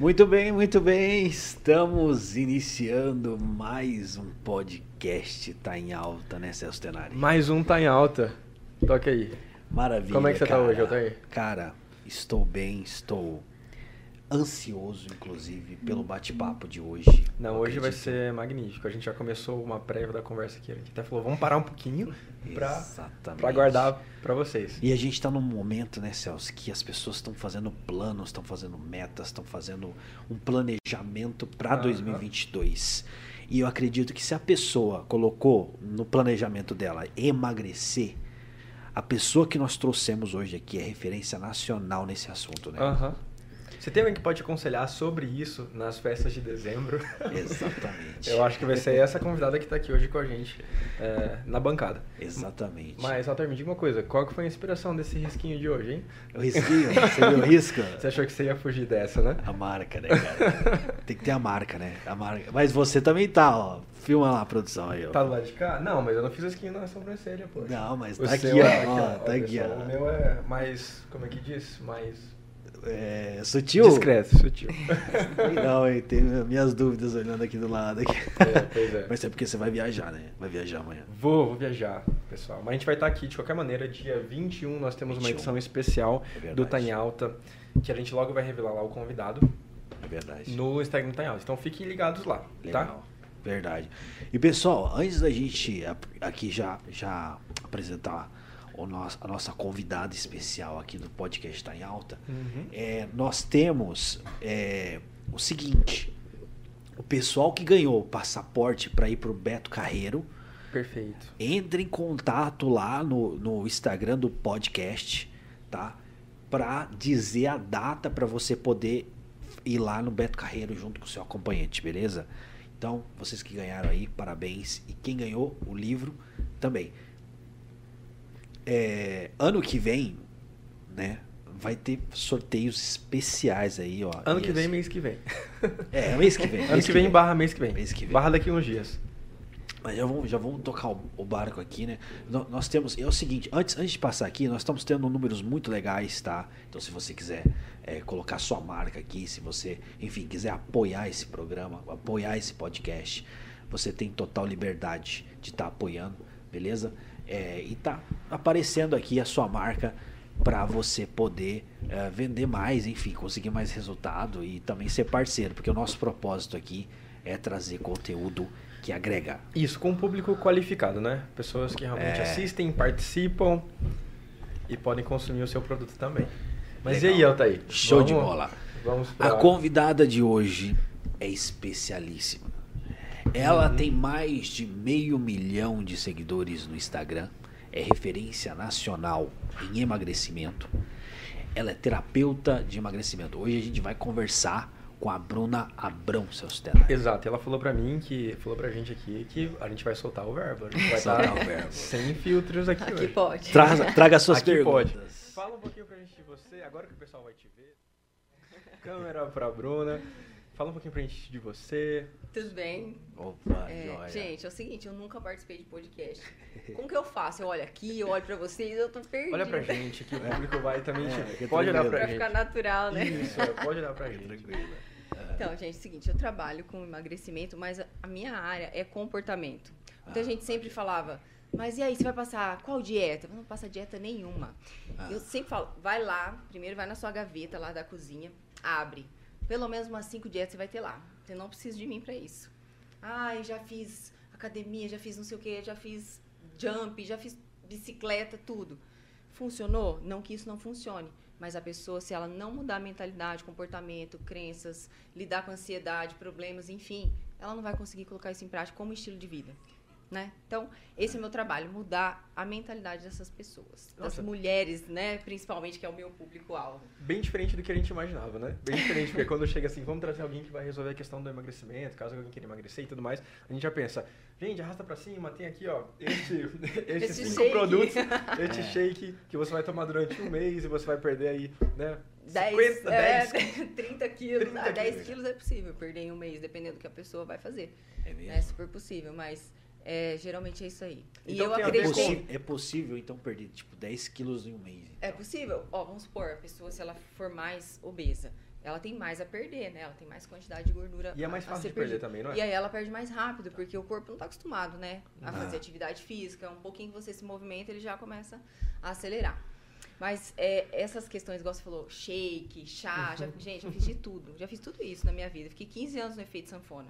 Muito bem, muito bem. Estamos iniciando mais um podcast. Tá em alta, né, Celso Tenari? Mais um tá em alta. Toca aí. Maravilha. Como é que você tá cara. hoje, Altair? Cara, estou bem, estou ansioso, inclusive, pelo bate-papo de hoje. Não, hoje vai acredito- ser magnífico. A gente já começou uma prévia da conversa aqui. A gente até falou, vamos parar um pouquinho pra guardar pra vocês. E a gente está num momento, né, Celso, que as pessoas estão fazendo planos, estão fazendo metas, estão fazendo um planejamento para Aham. 2022. E eu acredito que se a pessoa colocou no planejamento dela emagrecer, a pessoa que nós trouxemos hoje aqui é referência nacional nesse assunto, né? Aham. Você tem alguém que pode aconselhar sobre isso nas festas de dezembro? Exatamente. Eu acho que vai ser essa convidada que tá aqui hoje com a gente é, na bancada. Exatamente. Mas, Walter, me diga uma coisa. Qual que foi a inspiração desse risquinho de hoje, hein? O risquinho, você viu o risco? Você achou que você ia fugir dessa, né? A marca, né, cara? Tem que ter a marca, né? A marca. Mas você também tá, ó. Filma lá a produção aí, ó. Tá do lado de cá? Não, mas eu não fiz skin na sobrancelha, pô. Não, mas O tá aqui, é ó. ó, Tá aqui, pessoal. ó. O meu é mais, como é que diz? Mais É, sutil? discreto, sutil. Não, hein? Tenho minhas dúvidas olhando aqui do lado. Aqui. É, pois é. Mas é porque você vai viajar, né? Vai viajar amanhã. Vou, vou viajar, pessoal. Mas a gente vai estar aqui de qualquer maneira. Dia 21 nós temos uma 21. edição especial É do Tá em Alta, que a gente logo vai revelar lá o convidado É verdade. no Instagram do Tá em Alta. Então fiquem ligados lá, tá? Legal. Verdade. E pessoal, antes da gente aqui já, já apresentar nosso, a nossa convidada especial aqui do podcast Tá em Alta, Uhum. é, nós temos é, o seguinte: o pessoal que ganhou o passaporte para ir pro Beto Carreiro, Perfeito. entre em contato lá no, no Instagram do podcast, tá? Pra dizer a data para você poder ir lá no Beto Carreiro junto com o seu acompanhante, beleza? Então, vocês que ganharam aí, parabéns. E quem ganhou o livro também. É, ano que vem, né? Vai ter sorteios especiais aí, ó. Ano que vem, esse- mês que vem. É, mês que vem. ano mês que vem, barra mês que vem. Mês que vem. Barra daqui uns dias. Mas já vamos, já vamos tocar o, o barco aqui, né? No- Nós temos. É o seguinte, antes, antes de passar aqui, nós estamos tendo números muito legais, tá? Então, se você quiser é, colocar sua marca aqui, se você, enfim, quiser apoiar esse programa, apoiar esse podcast, você tem total liberdade de estar apoiando, beleza? É, e tá aparecendo aqui a sua marca para você poder é, vender mais, enfim, conseguir mais resultado e também ser parceiro, porque o nosso propósito aqui é trazer conteúdo que agrega. Isso, com um público qualificado, né? Pessoas que realmente É. assistem, participam e podem consumir o seu produto também. Mas Legal. e aí, Altair? Show de Vamos- bola. Vamos A convidada de hoje é especialíssima. Ela Uhum. tem mais de meio milhão de seguidores no Instagram. É referência nacional em emagrecimento. Ela é terapeuta de emagrecimento. Hoje a gente vai conversar com a Bruna Abrão, seus telas. Exato, ela falou pra mim que falou pra gente aqui que a gente vai soltar o verbo. A gente vai Soltar estar o verbo. sem filtros aqui, Aqui hoje. pode. Traga, traga suas Aqui perguntas. pode. Fala um pouquinho pra gente de você, agora que o pessoal vai te ver. Câmera pra Bruna. Fala um pouquinho pra gente de você. Tudo bem? Opa, É, joia. gente, é o seguinte, eu nunca participei de podcast. Como que eu faço? Eu olho aqui, eu olho pra vocês, eu tô perdida. Olha pra gente, que o público vai também. É, fica pode olhar pra Pra gente. ficar natural, né? Isso, é, pode olhar pra gente. Tranquilo. Então, gente, é o seguinte, eu trabalho com emagrecimento, mas a a minha área é comportamento. Muita Ah, gente sempre falava, mas e aí, você vai passar qual dieta? Eu não passa dieta nenhuma. Ah. Eu sempre falo, vai lá, primeiro vai na sua gaveta lá da cozinha, abre. Pelo menos umas cinco dietas você vai ter lá. Você não precisa de mim pra isso. Ai, já fiz academia, já fiz não sei o que, já fiz jump, já fiz bicicleta, tudo. Funcionou? Não que isso não funcione. Mas a pessoa, se ela não mudar a mentalidade, comportamento, crenças, lidar com ansiedade, problemas, enfim, ela não vai conseguir colocar isso em prática como estilo de vida. Né? Então, esse é o meu trabalho, mudar a mentalidade dessas pessoas. Das Nossa. mulheres, né? Principalmente, que é o meu público-alvo. Bem diferente do que a gente imaginava, né? Bem diferente, porque quando chega assim, vamos trazer alguém que vai resolver a questão do emagrecimento, caso alguém queira emagrecer e tudo mais, a gente já pensa, gente, arrasta pra cima, tem aqui, ó, este, Esse cinco shake. produtos, este É. shake que você vai tomar durante um mês e você vai perder aí, né? 10, 50, é, 10. 30 quilos. 30 ah, 10 quilos. quilos é possível perder em um mês, dependendo do que a pessoa vai fazer. É mesmo? É super possível, mas é, geralmente é isso aí. E Então eu É ver acreditei. é possível, então, perder, tipo, 10 quilos em um mês. É então. possível? Ó, vamos supor, a pessoa, se ela for mais obesa, ela tem mais a perder, né? Ela tem mais quantidade de gordura E é mais a- a fácil de perder também, não é? E aí ela perde mais rápido, porque o corpo não está acostumado, né? A Ah. fazer atividade física. Um pouquinho que você se movimenta, ele já começa a acelerar. Mas é, essas questões, igual você falou, shake, chá, já- gente, eu fiz de tudo. Já fiz tudo isso na minha vida. Fiquei 15 anos no efeito sanfona.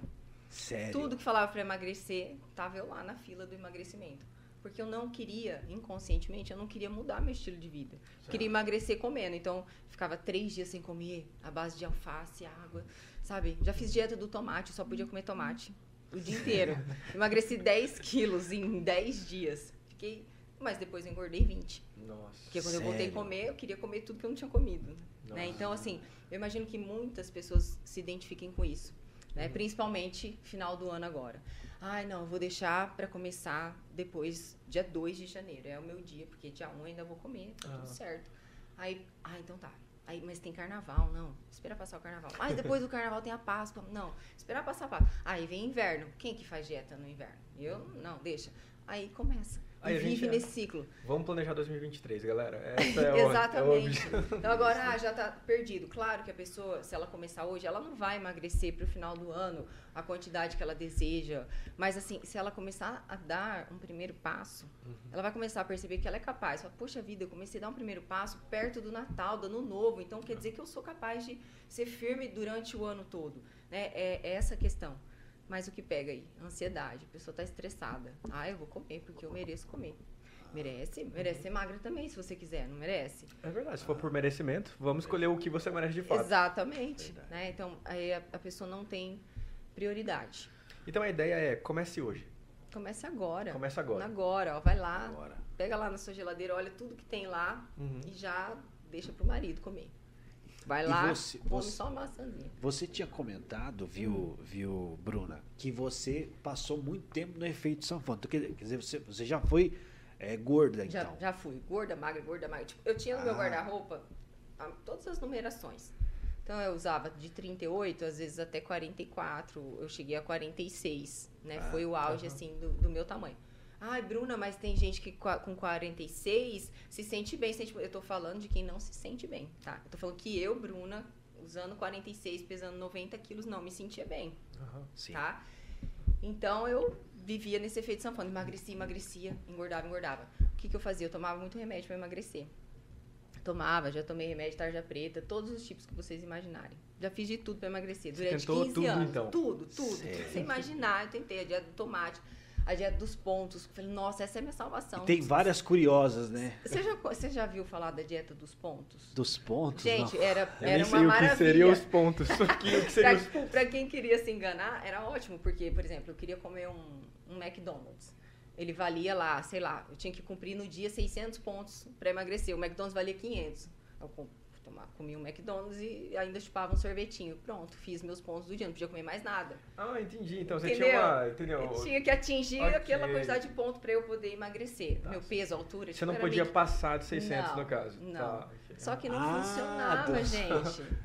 Sério. Tudo que falava para emagrecer, tava eu lá na fila do emagrecimento. Porque eu não queria, inconscientemente, eu não queria mudar meu estilo de vida. Queria emagrecer comendo. Então, ficava três dias sem comer, à base de alface, água, sabe? Já fiz dieta do tomate, só podia comer tomate o dia inteiro. Emagreci 10 quilos em 10 dias. Fiquei... Mas depois eu engordei 20. Nossa. Porque quando eu voltei a Sério? comer, eu queria comer tudo que eu não tinha comido. Né? Então, assim, eu imagino que muitas pessoas se identifiquem com isso. Né? Uhum. Principalmente final do ano agora. Ai, não, vou deixar para começar depois, dia 2 de janeiro. É o meu dia, porque dia 1 ainda vou comer, tá Ah. tudo certo. Aí, ah, então tá. Aí, mas tem carnaval, não. Espera passar o carnaval. Mas depois do carnaval tem a Páscoa. Não, esperar passar a Páscoa. Aí vem inverno. Quem que faz dieta no inverno? Eu? Não, deixa. Aí começa. Aí gente vive é- nesse ciclo. Vamos planejar 2023, galera. Essa é o, é o Exatamente. Então agora ah, já tá perdido. Claro que a pessoa, se ela começar hoje, ela não vai emagrecer para o final do ano a quantidade que ela deseja. Mas assim, se ela começar a dar um primeiro passo, Uhum. ela vai começar a perceber que ela é capaz. Fala, Poxa vida, eu comecei a dar um primeiro passo perto do Natal, do Ano Novo. Então quer dizer que eu sou capaz de ser firme durante o ano todo. Né? É, é essa a questão. Mas o que pega aí? Ansiedade. A pessoa está estressada. Ah, eu vou comer porque eu mereço comer. Merece, merece ser magra também, se você quiser, não merece? É verdade, se for por merecimento, vamos escolher o que você merece de fato. Exatamente. Né? Então, aí a, a pessoa não tem prioridade. Então a ideia é, comece hoje. Comece agora. Começa agora. Agora, ó, vai lá, Agora. pega lá na sua geladeira, olha tudo que tem lá Uhum. e já deixa pro marido comer. Vai lá, você- você- só maçãzinha. Você tinha comentado, viu, Hum. viu, Bruna, que você passou muito tempo no efeito sanfona. Quer dizer, você, você já foi é, gorda, Já, então. já fui, gorda, magra, gorda, magra. Tipo, eu tinha no meu Ah. guarda-roupa ah, todas as numerações. Então eu usava de 38, às vezes até 44, eu cheguei a 46, né? Ah, Foi o auge, aham. assim, do, do meu tamanho. Ai, Bruna, mas tem gente que com 46 se sente bem. Sente... Eu tô falando de quem não se sente bem, tá? Eu tô falando que eu, Bruna, usando 46, pesando 90 quilos, não me sentia bem Aham. Sim. tá? Então eu vivia nesse efeito sanfona, emagrecia, emagrecia, engordava, engordava. O que, que eu fazia? Eu tomava muito remédio para emagrecer. Tomava, já tomei remédio tarja preta, todos os tipos que vocês imaginarem. Já fiz de tudo para emagrecer Você durante tentou 15 tudo, anos. então? Tudo, tudo. Tudo que você imaginar, eu tentei a dieta do tomate, a dieta dos pontos. Falei, nossa, essa é a minha salvação. E tem várias curiosas, né? Você já, você já viu falar da dieta dos pontos? Dos pontos. Gente, não. era, Eu era nem uma sei o que maravilha. seriam os pontos. O que, seriam os... Pra, pra quem queria se enganar, era ótimo, porque, por exemplo, eu queria comer um, um McDonald's. Ele valia lá, sei lá, eu tinha que cumprir no dia 600 pontos pra emagrecer. O McDonald's valia 500. Eu tomar, comia um McDonald's e ainda chupava um sorvetinho. Pronto, fiz meus pontos do dia, não podia comer mais nada. Ah, entendi. Então você Entendeu? tinha uma... Entendeu? Eu tinha que atingir Ok. aquela quantidade de pontos pra eu poder emagrecer. Tá. Meu peso, altura, Você tipo, não podia meio- passar de 600 Não, no caso. não. Tá. Só que não Ah, funcionava, do- gente.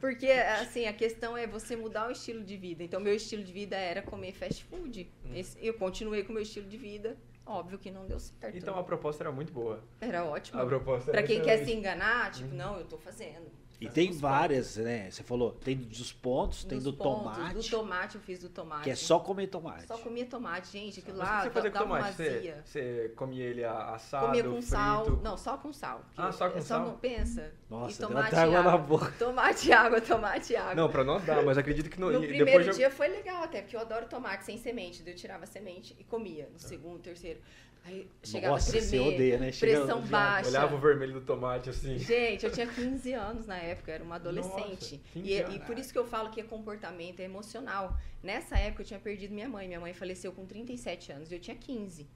Porque, assim, a questão é você mudar o estilo de vida. Então, meu estilo de vida era comer fast food. Hum. Eu continuei com o meu estilo de vida. Óbvio que não deu certo. Então a proposta era muito boa. Era ótimo. A proposta Pra quem quer se enganar, tipo, Uhum. não, eu tô fazendo. E tem várias, né? Você falou, tem dos pontos, tem Dos do pontos, tomate, Do tomate, eu fiz do tomate. que é só comer tomate. Só comia tomate, gente. Aquilo lá o que você fazia com dava uma tomate? Você, você comia ele a- assado, Comia com frito? sal. Não, só com sal. Ah, só com é sal? Não, pensa. Nossa, e tomate e água na boca. Tomate e água, tomate e água. Não, pra nós dá, mas acredito que no, No e primeiro depois eu- dia foi legal até, porque eu adoro tomate sem semente. Eu tirava semente e comia. No segundo, terceiro. Aí chegava Nossa, a tremer, você odeia, né? Chega- pressão já baixa. olhava o vermelho do tomate assim. Gente, eu tinha 15 anos na época, eu era uma adolescente. Nossa, 15 e, e anos. por isso que eu falo que é comportamento, é emocional. Nessa época eu tinha perdido minha mãe. Minha mãe faleceu com 37 anos e eu tinha 15.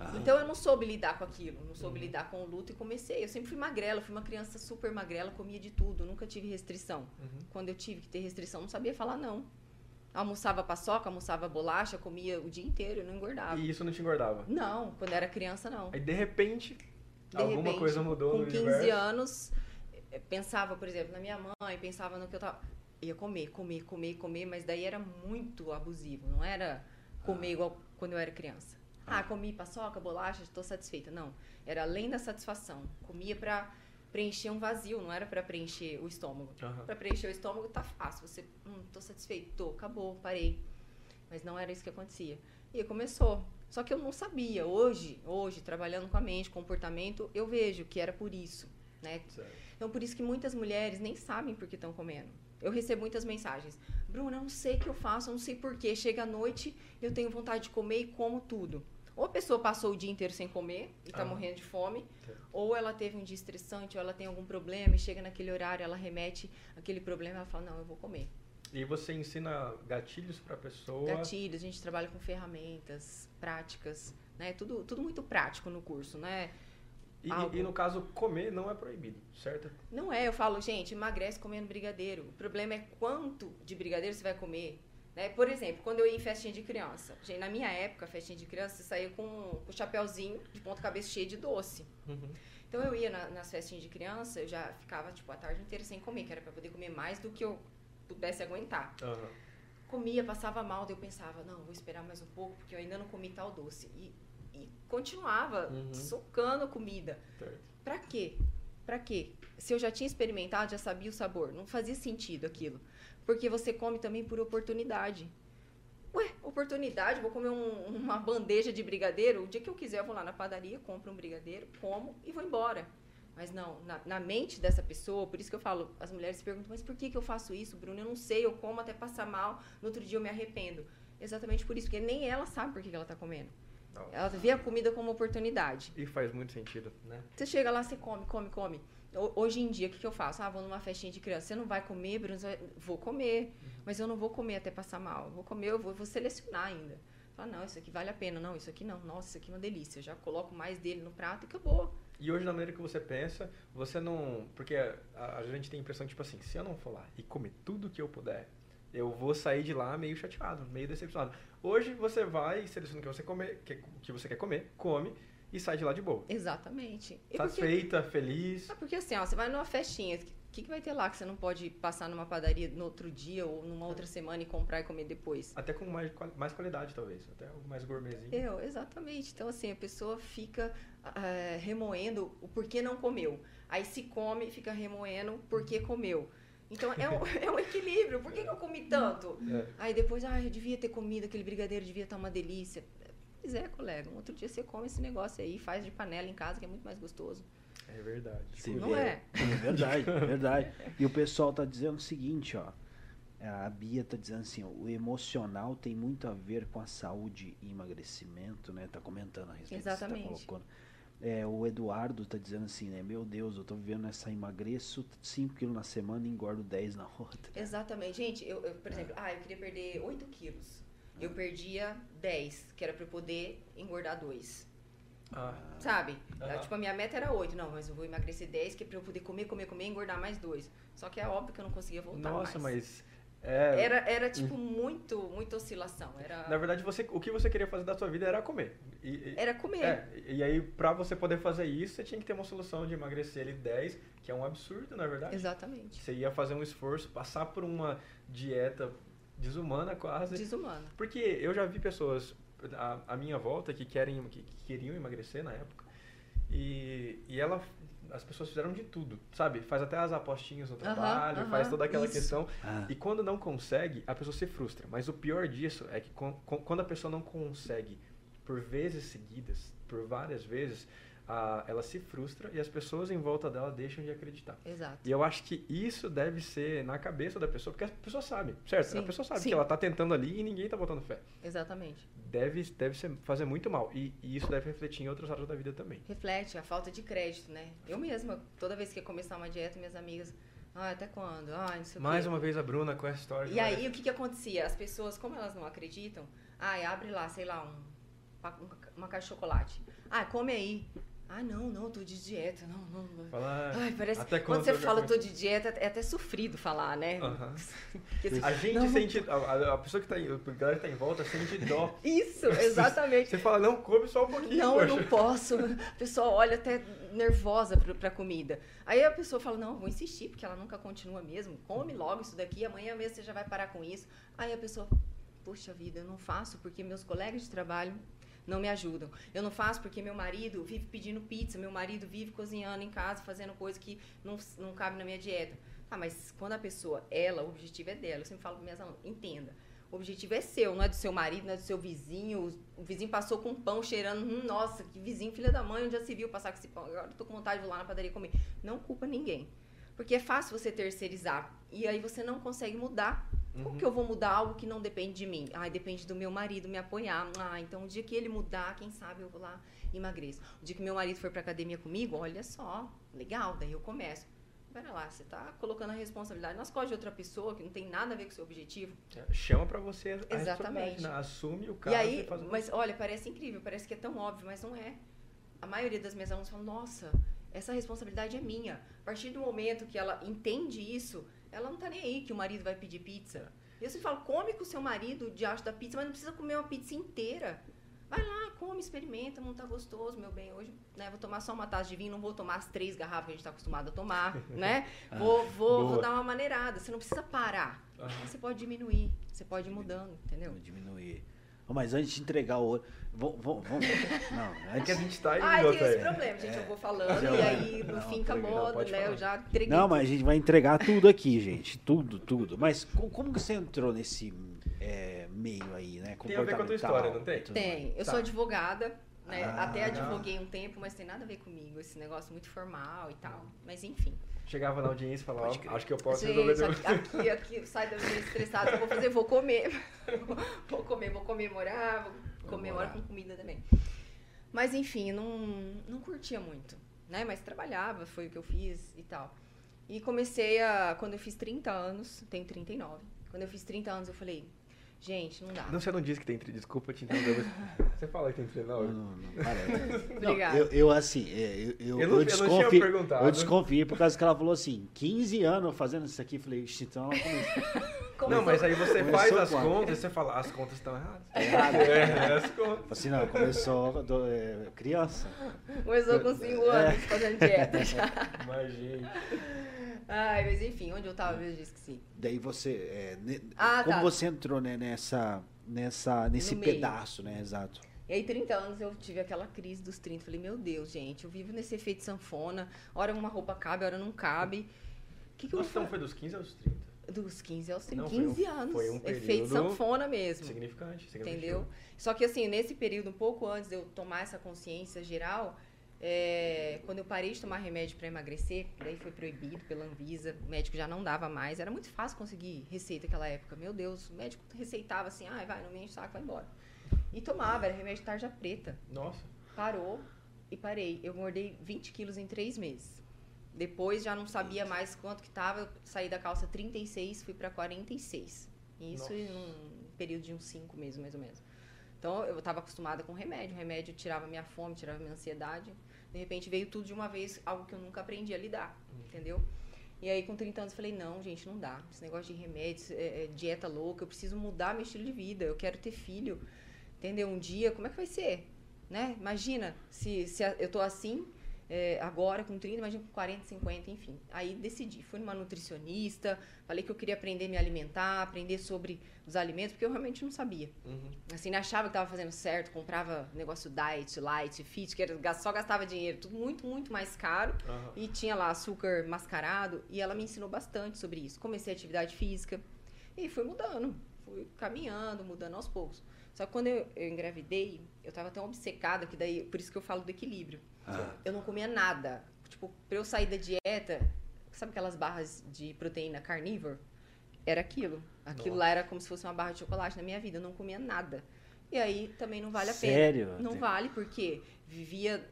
Ah, Então eu não soube lidar com aquilo, não soube Uhum. lidar com o luto e comecei. Eu sempre fui magrela, fui uma criança super magrela, comia de tudo, nunca tive restrição. Uhum. Quando eu tive que ter restrição, não sabia falar não. Almoçava paçoca, almoçava bolacha, comia o dia inteiro, não engordava. E isso não te engordava. Não, quando era criança não. Aí de repente, De alguma repente, coisa mudou com no 15 universo. anos, eh, pensava, por exemplo, na minha mãe, pensava no que eu tava. Ia comer, comer, comer, comer, mas daí era muito abusivo, não era comer igual quando eu era criança. Ah, comi paçoca, bolacha, estou satisfeita. Não, era além da satisfação. Comia pra, preencher um vazio, não era para preencher o estômago. Aham. Para preencher o estômago tá fácil. Você, hum, tô satisfeito, tô, acabou, parei. Mas não era isso que acontecia. E começou. Só que eu não sabia. Hoje, hoje, trabalhando com a mente, comportamento, eu vejo que era por isso, né? Certo. Então, por isso que muitas mulheres nem sabem por que estão comendo. Eu recebo muitas mensagens. Bruna, não sei o que eu faço, não sei porquê. Chega à noite, eu tenho vontade de comer e como tudo. Ou a pessoa passou o dia inteiro sem comer e está Ah. morrendo de fome, ou ela teve um dia estressante, ou ela tem algum problema e chega naquele horário, ela remete aquele problema e ela fala, não, eu vou comer. E você ensina gatilhos pra pessoa. Gatilhos, a gente trabalha com ferramentas, práticas, né? Tudo, tudo muito prático no curso, né? E, Algo. e no caso, comer não é proibido, certo? Não é, eu falo, gente, emagrece comendo brigadeiro. O problema é quanto de brigadeiro você vai comer. Né? Por exemplo, quando eu ia em festinha de criança. Gente, na minha época, festinha de criança, você saía com, com o chapéuzinho de ponta cabeça cheio de doce. Então eu ia na- nas festinhas de criança, eu já ficava tipo a tarde inteira sem comer, que era pra poder comer mais do que eu pudesse aguentar. Aham. Comia, passava mal, daí eu pensava, não, vou esperar mais um pouco, porque eu ainda não comi tal doce. E, e continuava Uhum. socando comida. Certo. Pra quê? Pra quê? Se eu já tinha experimentado, já sabia o sabor. Não fazia sentido aquilo. Porque você come também por oportunidade. Ué, oportunidade, vou comer um- uma bandeja de brigadeiro. O dia que eu quiser, eu vou lá na padaria, compro um brigadeiro, como e vou embora. Mas não, na, na mente dessa pessoa, por isso que eu falo, as mulheres se perguntam, mas por que, que eu faço isso, Bruno? Eu não sei, eu como até passar mal, no outro dia eu me arrependo. Exatamente por isso, porque nem ela sabe por que, que ela tá comendo. Não. Ela vê a comida como oportunidade. E faz muito sentido, né? Você chega lá, você come, come, come. Ho- Hoje em dia, o que, que eu faço? Ah, vou numa festinha de criança. Você não vai comer, Bruno? Vou comer. Mas eu não vou comer até passar mal. Eu vou comer, eu vou, vou selecionar ainda. Fala, não, isso aqui vale a pena. Não, isso aqui não. Nossa, isso aqui é uma delícia. Eu já coloco mais dele no prato e acabou. E hoje, na maneira que você pensa, você não. Porque a, a gente tem a impressão, tipo assim, se eu não for lá e comer tudo que eu puder, eu vou sair de lá meio chateado, meio decepcionado. Hoje você vai e seleciona o que você, comer, que, que você quer comer, come e sai de lá de boa. Exatamente. E porque, Satisfeita, feliz. ah, porque assim, ó, você vai numa festinha. O que, que vai ter lá que você não pode passar numa padaria no outro dia ou numa outra semana e comprar e comer depois? Até com mais, mais qualidade, talvez. Até mais gourmetzinho. Eu, exatamente. Então, assim, a pessoa fica eh, remoendo o porquê não comeu. Aí se come, fica remoendo o porquê comeu. Então, é um, é um equilíbrio. Por que, que eu comi tanto? É. Aí depois, ah, eu devia ter comido aquele brigadeiro, devia estar uma delícia. Pois é, colega. Um outro dia você come esse negócio aí, faz de panela em casa, que é muito mais gostoso. É verdade. Você Não vê. é? É verdade, é verdade. E o pessoal tá dizendo o seguinte, ó. A Bia tá dizendo assim, ó, o emocional tem muito a ver com a saúde e emagrecimento, né? Tá comentando a respeito. que você Exatamente. Tá colocando. É, o Eduardo tá dizendo assim, né? Meu Deus, eu tô vivendo essa emagreço 5 quilos na semana e engordo 10 na outra. Exatamente. Gente, eu, eu, por exemplo, ah, eu queria perder 8 quilos. Eu perdia 10, que era pra eu poder engordar 2. Ah, Sabe? Tipo, a minha meta era 8. Não, mas eu vou emagrecer 10, que é pra eu poder comer, comer, comer e engordar mais 2. Só que é óbvio que eu não conseguia voltar nossa, mais. mas. É, Era, era tipo, muito, muita oscilação. Era, Na verdade, você, o que você queria fazer da sua vida era comer. E, e- era comer. é, e aí, pra você poder fazer isso, você tinha que ter uma solução de emagrecer ali 10, que é um absurdo, na é verdade. Exatamente. Você ia fazer um esforço, passar por uma dieta desumana quase. Desumano. Porque eu já vi pessoas à, à minha volta que, querem, que, que queriam emagrecer na época. E, e ela, as pessoas fizeram de tudo, sabe? Faz até as apostinhas no trabalho, aham, faz toda aquela isso. questão. Ah, E quando não consegue, a pessoa se frustra. Mas o pior disso é que con- con- quando a pessoa não consegue por vezes seguidas, por várias vezes, a- ela se frustra e as pessoas em volta dela deixam de acreditar. Exato. E eu acho que isso deve ser na cabeça da pessoa, porque a pessoa sabe, certo? Sim, a pessoa sabe sim. que ela tá tentando ali e ninguém tá botando fé. Exatamente. Deve, deve ser, fazer muito mal. E, e isso deve refletir em outras áreas da vida também. Reflete a falta de crédito, né? Eu mesma, toda vez que ia começar uma dieta, minhas amigas, ah, até quando? Ah, não sei o Mais uma vez a Bruna com essa história. E aí, o que que acontecia? As pessoas, como elas não acreditam, ai, abre lá, sei lá, um, um uma caixa de chocolate. Ah, come aí. Ah, não, não, tô de dieta, não, não. não. Fala, Ai, parece até quando você eu fala tô de dieta, é até sofrido falar, né? Assim, A gente não, sente, a, a- pessoa que tá, em- a galera que tá em volta sente dó. Isso, exatamente. Você fala, não, come só um pouquinho, Não, eu poxa. não posso. A pessoa olha até nervosa pra, pra comida. Aí a pessoa fala, não, eu vou insistir, porque ela nunca continua mesmo. Come logo isso daqui, amanhã mesmo você já vai parar com isso. Aí a pessoa, poxa vida, eu não faço, porque meus colegas de trabalho não me ajudam. Eu não faço porque meu marido vive pedindo pizza, meu marido vive cozinhando em casa, fazendo coisa que não, não cabe na minha dieta. Ah, mas quando a pessoa, ela, o objetivo é dela. Eu sempre falo para minhas alunas, entenda. O objetivo é seu, não é do seu marido, não é do seu vizinho. O vizinho passou com pão cheirando, hum, nossa, que vizinho, filha da mãe, onde já se viu passar com esse pão? Agora eu tô com vontade de ir lá na padaria comer. Não culpa ninguém. Porque é fácil você terceirizar. E aí você não consegue mudar. Como Uhum. que eu vou mudar algo que não depende de mim? Ah, depende do meu marido me apoiar. Ah, então o dia que ele mudar, quem sabe eu vou lá e emagreço. O dia que meu marido for pra academia comigo, olha só, legal, daí eu começo. Pera lá, você tá colocando a responsabilidade nas costas de outra pessoa que não tem nada a ver com o seu objetivo. É, Chama pra você a Exatamente. né? Assume o caso e aí, faz um- mas olha, parece incrível, parece que é tão óbvio, mas não é. A maioria das minhas alunas falam, nossa, essa responsabilidade é minha. A partir do momento que ela entende isso, ela não tá nem aí que o marido vai pedir pizza. Eu sempre falo, come com o seu marido debaixo da pizza, mas não precisa comer uma pizza inteira. Vai lá, come, experimenta, não tá gostoso, meu bem. Hoje, né, vou tomar só uma taça de vinho, não vou tomar as três garrafas que a gente tá acostumado a tomar, né? Vou, vou, Boa. vou dar uma maneirada. Você não precisa parar. Aham. Você pode diminuir, você pode ir mudando, entendeu? Vou diminuir. Mas antes de entregar o ouro. Vamos. vamos, vamos não, É que a antes. gente tá Ah, indo tem esse problema, gente. Eu vou falando Já e aí no Não, fim acabou, né? falar. Eu já entreguei. Não, mas a gente vai entregar tudo aqui, gente. Tudo, tudo. Mas co- como que você entrou nesse é, meio aí, né? Tem a ver com a tua história, não tem? Tem. Eu Tá. sou advogada, né? Ah, Até advoguei um tempo, mas tem nada a ver comigo. Esse negócio muito formal e tal. Mas enfim. Chegava na audiência e falava, acho que eu posso resolver Gente, teu... aqui, aqui, sai da estressada. Eu vou fazer, vou comer. vou comer, vou comemorar, vou comemorar Comemorar. com comida também. Mas enfim, não, não curtia muito, né? Mas trabalhava, foi o que eu fiz e tal. E comecei a. Quando eu fiz 30 anos, tenho 39. Quando eu fiz 30 anos, eu falei, gente, não dá. Não, você não disse que tem... tri- Desculpa te interromper, mas... Você fala que tem Não, 39? não, não, parece. Não, Obrigada. eu, eu, assim, é, eu, eu, Eu não- eu não perguntado. Eu desconfiei por causa que ela falou assim, 15 anos fazendo isso aqui. Falei, "Ixi, então. Começou- Não, mas aí você Começou faz as quando? contas e você fala, as contas estão erradas. Tá errado. É, as contas. Assim, não, começou do- é, criança. Começou com 5 É. anos fazendo dieta já. Gente... Ai, mas enfim, onde eu tava, eu disse que sim. Daí você, é, ne- Ah, como tá. você entrou né, nessa, nessa, nesse No meio. pedaço, né? Exato. E aí, 30 anos, eu tive aquela crise dos 30. Falei, meu Deus, gente, eu vivo nesse efeito sanfona. Hora uma roupa cabe, hora não cabe. O que, que eu Nossa, então foi dos 15 aos 30. Dos 15 aos 30. Não, foi um- 15 anos. foi um efeito período sanfona mesmo. Significante, significante. Entendeu? Só que assim, nesse período, um pouco antes de eu tomar essa consciência geral, é, quando eu parei de tomar remédio para emagrecer, daí foi proibido pela Anvisa, o médico já não dava mais, era muito fácil conseguir receita naquela época. Meu Deus, o médico receitava assim, ai, vai, não me enche o saco, vai embora. E tomava, era remédio de tarja preta. Nossa. Parou e parei. Eu engordei 20 quilos em três meses. Depois já não sabia mais quanto que tava, eu saí da calça 36, fui para 46. Isso Nossa. em um período de uns 5 meses, mais ou menos. Então, eu estava acostumada com remédio. O remédio tirava minha fome, tirava minha ansiedade. De repente, veio tudo de uma vez, algo que eu nunca aprendi a lidar, entendeu? E aí, com 30 anos, eu falei, não, gente, não dá. Esse negócio de remédios, é, é, dieta louca, eu preciso mudar meu estilo de vida. Eu quero ter filho, entendeu? Um dia, como é que vai ser? Né? Imagina, se, se eu tô assim, é, agora com 30, imagina com 40, 50, enfim. Aí decidi, fui numa nutricionista, falei que eu queria aprender a me alimentar, aprender sobre os alimentos, porque eu realmente não sabia. Uhum. Assim, não achava que estava fazendo certo, comprava negócio diet, light, fit, que era, só gastava dinheiro, tudo muito, muito mais caro. Aham. E tinha lá açúcar mascarado, e ela me ensinou bastante sobre isso. Comecei a atividade física e fui mudando, fui caminhando, mudando aos poucos. Só que quando eu, eu engravidei, eu tava tão obcecada que daí, por isso que eu falo do equilíbrio. Ah, Eu não comia nada. Tipo, pra eu sair da dieta, sabe aquelas barras de proteína carnívoro? Era aquilo. Aquilo Nossa. lá era como se fosse uma barra de chocolate na minha vida. Eu não comia nada. E aí também não vale a Sério? pena. Não Tem- vale, porque vivia,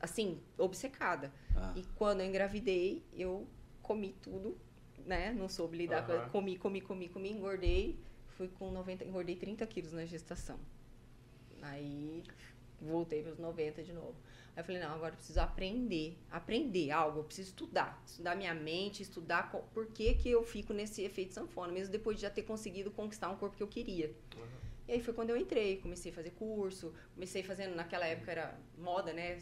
assim, obcecada. ah. E quando eu engravidei, eu comi tudo, né? Não soube lidar com. Comi, comi, comi, comi, engordei. Fui com 90, engordei 30 quilos na gestação. Aí voltei para os 90 de novo. Aí eu falei, não, agora eu preciso aprender. Aprender algo, eu preciso estudar. Estudar minha mente, estudar co- por que, que eu fico nesse efeito sanfona, mesmo depois de já ter conseguido conquistar um corpo que eu queria. E aí foi quando eu entrei, comecei a fazer curso, comecei fazendo, naquela época era moda, né?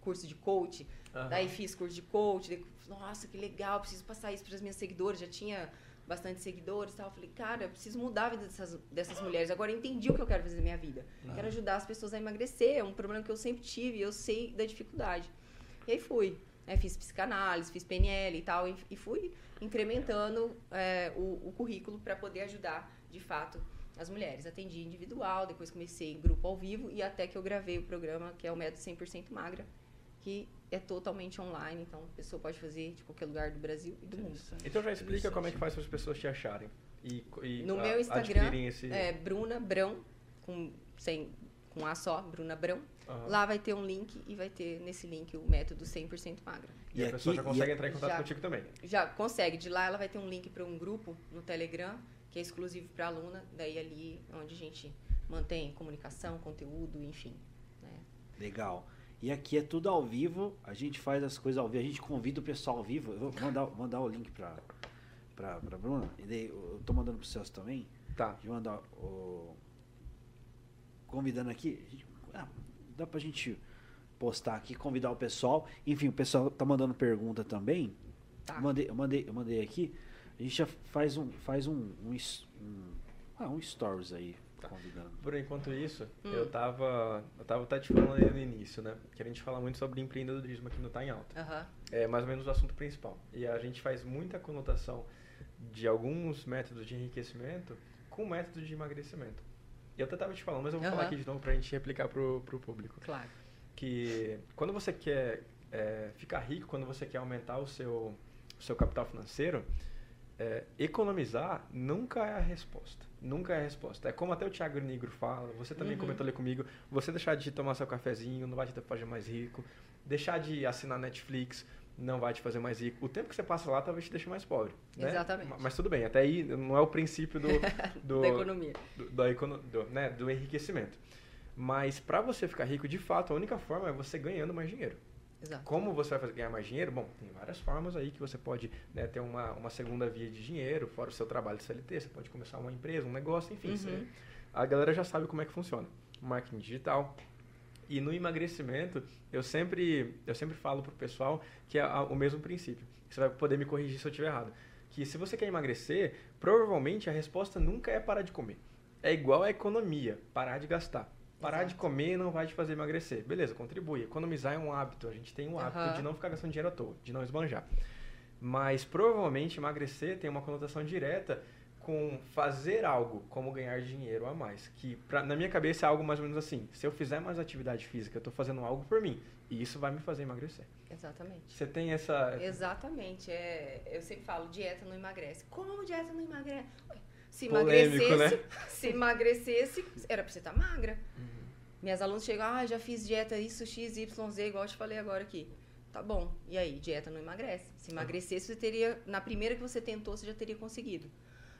Curso de coach. Aham. Daí fiz curso de coach. daí, nossa, que legal, preciso passar isso para as minhas seguidoras. Já tinha bastante seguidores e tal. Eu falei, cara, eu preciso mudar a vida dessas, dessas mulheres. Agora eu entendi o que eu quero fazer na minha vida. Quero ajudar as pessoas a emagrecer. É um problema que eu sempre tive, eu sei da dificuldade. E aí fui. né, fiz psicanálise, fiz PNL e tal, e, e fui incrementando é, o, o currículo para poder ajudar, de fato, as mulheres. Atendi individual, depois comecei em grupo ao vivo e até que eu gravei o programa, que é o Método 100% Magra, que é totalmente online, então a pessoa pode fazer de qualquer lugar do Brasil e do mundo. Então já explica como é que faz para as pessoas te acharem. E, e No a- meu Instagram, esse... É Bruna Brão, com, sem, com A só, Bruna Brão. Aham. Lá vai ter um link e vai ter nesse link o método 100% magra. E, a E pessoa aqui- já consegue entrar em contato Já. contigo também. Já consegue, de lá ela vai ter um link para um grupo no Telegram, que é exclusivo para aluna, daí ali é onde a gente mantém comunicação, conteúdo, enfim. né? Legal. E aqui é tudo ao vivo, a gente faz as coisas ao vivo, a gente convida o pessoal ao vivo. Eu vou mandar, mandar o link pra, pra, pra Bruna, e daí eu tô mandando pro Celso também. Tá. De mandar o. Convidando aqui. gente- ah, dá pra gente postar aqui, convidar o pessoal. Enfim, o pessoal tá mandando pergunta também. Tá. Eu mandei, eu mandei, eu mandei aqui. A gente já faz um, faz um, um, um, ah, um stories aí, Tá. convidando. Por enquanto isso, Hum. eu tava. Eu tava até te falando aí no início, né? Que a gente fala muito sobre empreendedorismo aqui no Tá em Alta. Aham. É mais ou menos o assunto principal. E a gente faz muita conotação de alguns métodos de enriquecimento com métodos de emagrecimento. E eu até tava te falando, mas eu vou falar Aham. aqui de novo pra gente replicar pro, pro público. Claro. que quando você quer é, ficar rico, quando você quer aumentar o seu, o seu capital financeiro, é, economizar nunca é a resposta. Nunca é a resposta. É como até o Thiago Negro fala, você também Uhum. comentou ali comigo, você deixar de tomar seu cafezinho não vai te fazer mais rico, deixar de assinar Netflix não vai te fazer mais rico. O tempo que você passa lá talvez te deixe mais pobre. né? Exatamente. Ma- Mas tudo bem, até aí não é o princípio do, do, Da economia. do, econo- do, né, do enriquecimento. Mas para você ficar rico, de fato, a única forma é você ganhando mais dinheiro. Exato. Como você vai fazer, ganhar mais dinheiro? Bom, tem várias formas aí que você pode né, ter uma, uma segunda via de dinheiro, fora o seu trabalho de CLT, você pode começar uma empresa, um negócio, enfim. Uhum. você- a galera já sabe como é que funciona. Marketing digital. E no emagrecimento, eu sempre, eu sempre falo pro pessoal que é o mesmo princípio. Você vai poder me corrigir se eu estiver errado. Que se você quer emagrecer, provavelmente a resposta nunca é parar de comer. É igual a economia, parar de gastar. Parar de Exato. comer não vai te fazer emagrecer. Beleza, contribui. Economizar é um hábito. A gente tem um hábito Aham. de não ficar gastando dinheiro à toa, de não esbanjar. Mas provavelmente emagrecer tem uma conotação direta com fazer algo, como ganhar dinheiro a mais. Que pra, na minha cabeça é algo mais ou menos assim. Se eu fizer mais atividade física, eu estou fazendo algo por mim. E isso vai me fazer emagrecer. Exatamente. Você tem essa. Exatamente. É, eu sempre falo, dieta não emagrece. Como dieta não emagrece? Ué, Se Polêmico, emagrecesse, né? se emagrecesse, era pra você estar magra. Minhas alunas chegam, ah, já fiz dieta isso, X, Y, Z, igual eu te falei agora aqui. Tá bom. E aí, dieta não emagrece. Se emagrecesse, você teria, na primeira que você tentou, você já teria conseguido.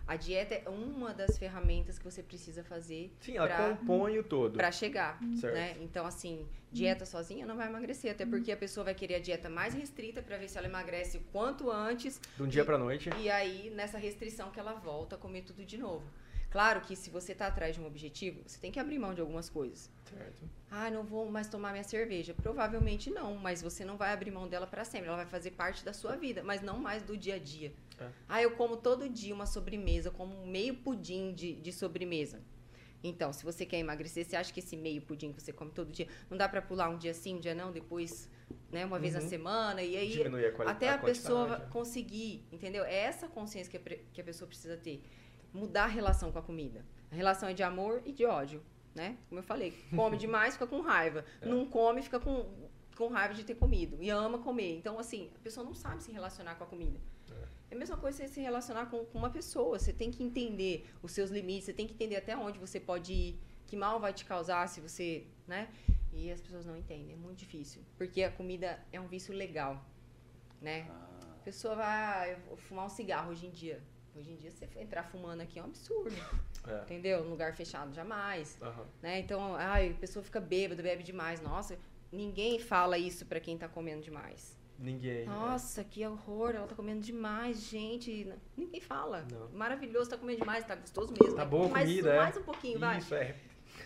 A dieta é uma das ferramentas que você precisa fazer Sim, ela pra- compõe o todo. Pra chegar, Certo. né? Então, assim, dieta sozinha não vai emagrecer, até porque a pessoa vai querer a dieta mais restrita pra ver se ela emagrece o quanto antes De um dia pra noite. e aí nessa restrição que ela volta a comer tudo de novo. Claro que se você tá atrás de um objetivo, você tem que abrir mão de algumas coisas. Certo. Ah, não vou mais tomar minha cerveja. Provavelmente não, mas você não vai abrir mão dela para sempre. Ela vai fazer parte da sua vida, mas não mais do dia a dia. É. Ah, eu como todo dia uma sobremesa, como um meio pudim de, de sobremesa. Então, se você quer emagrecer, você acha que esse meio pudim que você come todo dia, não dá para pular um dia sim, um dia não, depois, né, uma vez na Uhum. semana, e aí a até a, quantidade. pessoa conseguir, entendeu? É essa consciência que a, que a pessoa precisa ter. Mudar a relação com a comida. A relação é de amor e de ódio, né? Como eu falei, come demais, fica com raiva. É. Não come, fica com, com raiva de ter comido. E ama comer. Então, assim, a pessoa não sabe se relacionar com a comida. É a mesma coisa você se relacionar com, com uma pessoa. Você tem que entender os seus limites, você tem que entender até onde você pode ir, que mal vai te causar se você, né? E as pessoas não entendem, é muito difícil. Porque a comida é um vício legal, né? A pessoa vai, ah, fumar um cigarro hoje em dia. Hoje em dia, você entrar fumando aqui é um absurdo, É. entendeu? Num lugar fechado, jamais. Aham. Né? Então, ai, a pessoa fica bêbada, bebe demais. Nossa, ninguém fala isso pra quem tá comendo demais. Ninguém. né? Nossa, que horror, ela tá comendo demais, gente. Ninguém fala. Não. Maravilhoso, tá comendo demais, tá gostoso mesmo. Tá né? boa a mais, comida, é. Mais um pouquinho, vai. Isso, é.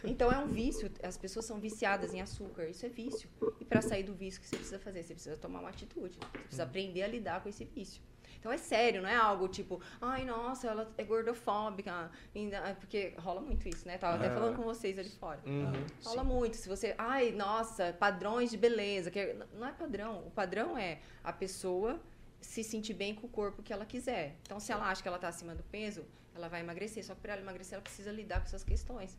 Então é um vício, as pessoas são viciadas em açúcar, isso é vício. E para sair do vício, o que você precisa fazer? Você precisa tomar uma atitude, você precisa aprender a lidar com esse vício. Então é sério, não é algo tipo, ai, nossa, ela é gordofóbica. é Porque rola muito isso, né? Tava até Ah. falando com vocês ali fora. Uhum. Rola muito. Se você. Ai, nossa, padrões de beleza. Que é- não é padrão. O padrão é a pessoa se sentir bem com o corpo que ela quiser. Então, se ela acha que ela está acima do peso, ela vai emagrecer. Só que para ela emagrecer, ela precisa lidar com essas questões.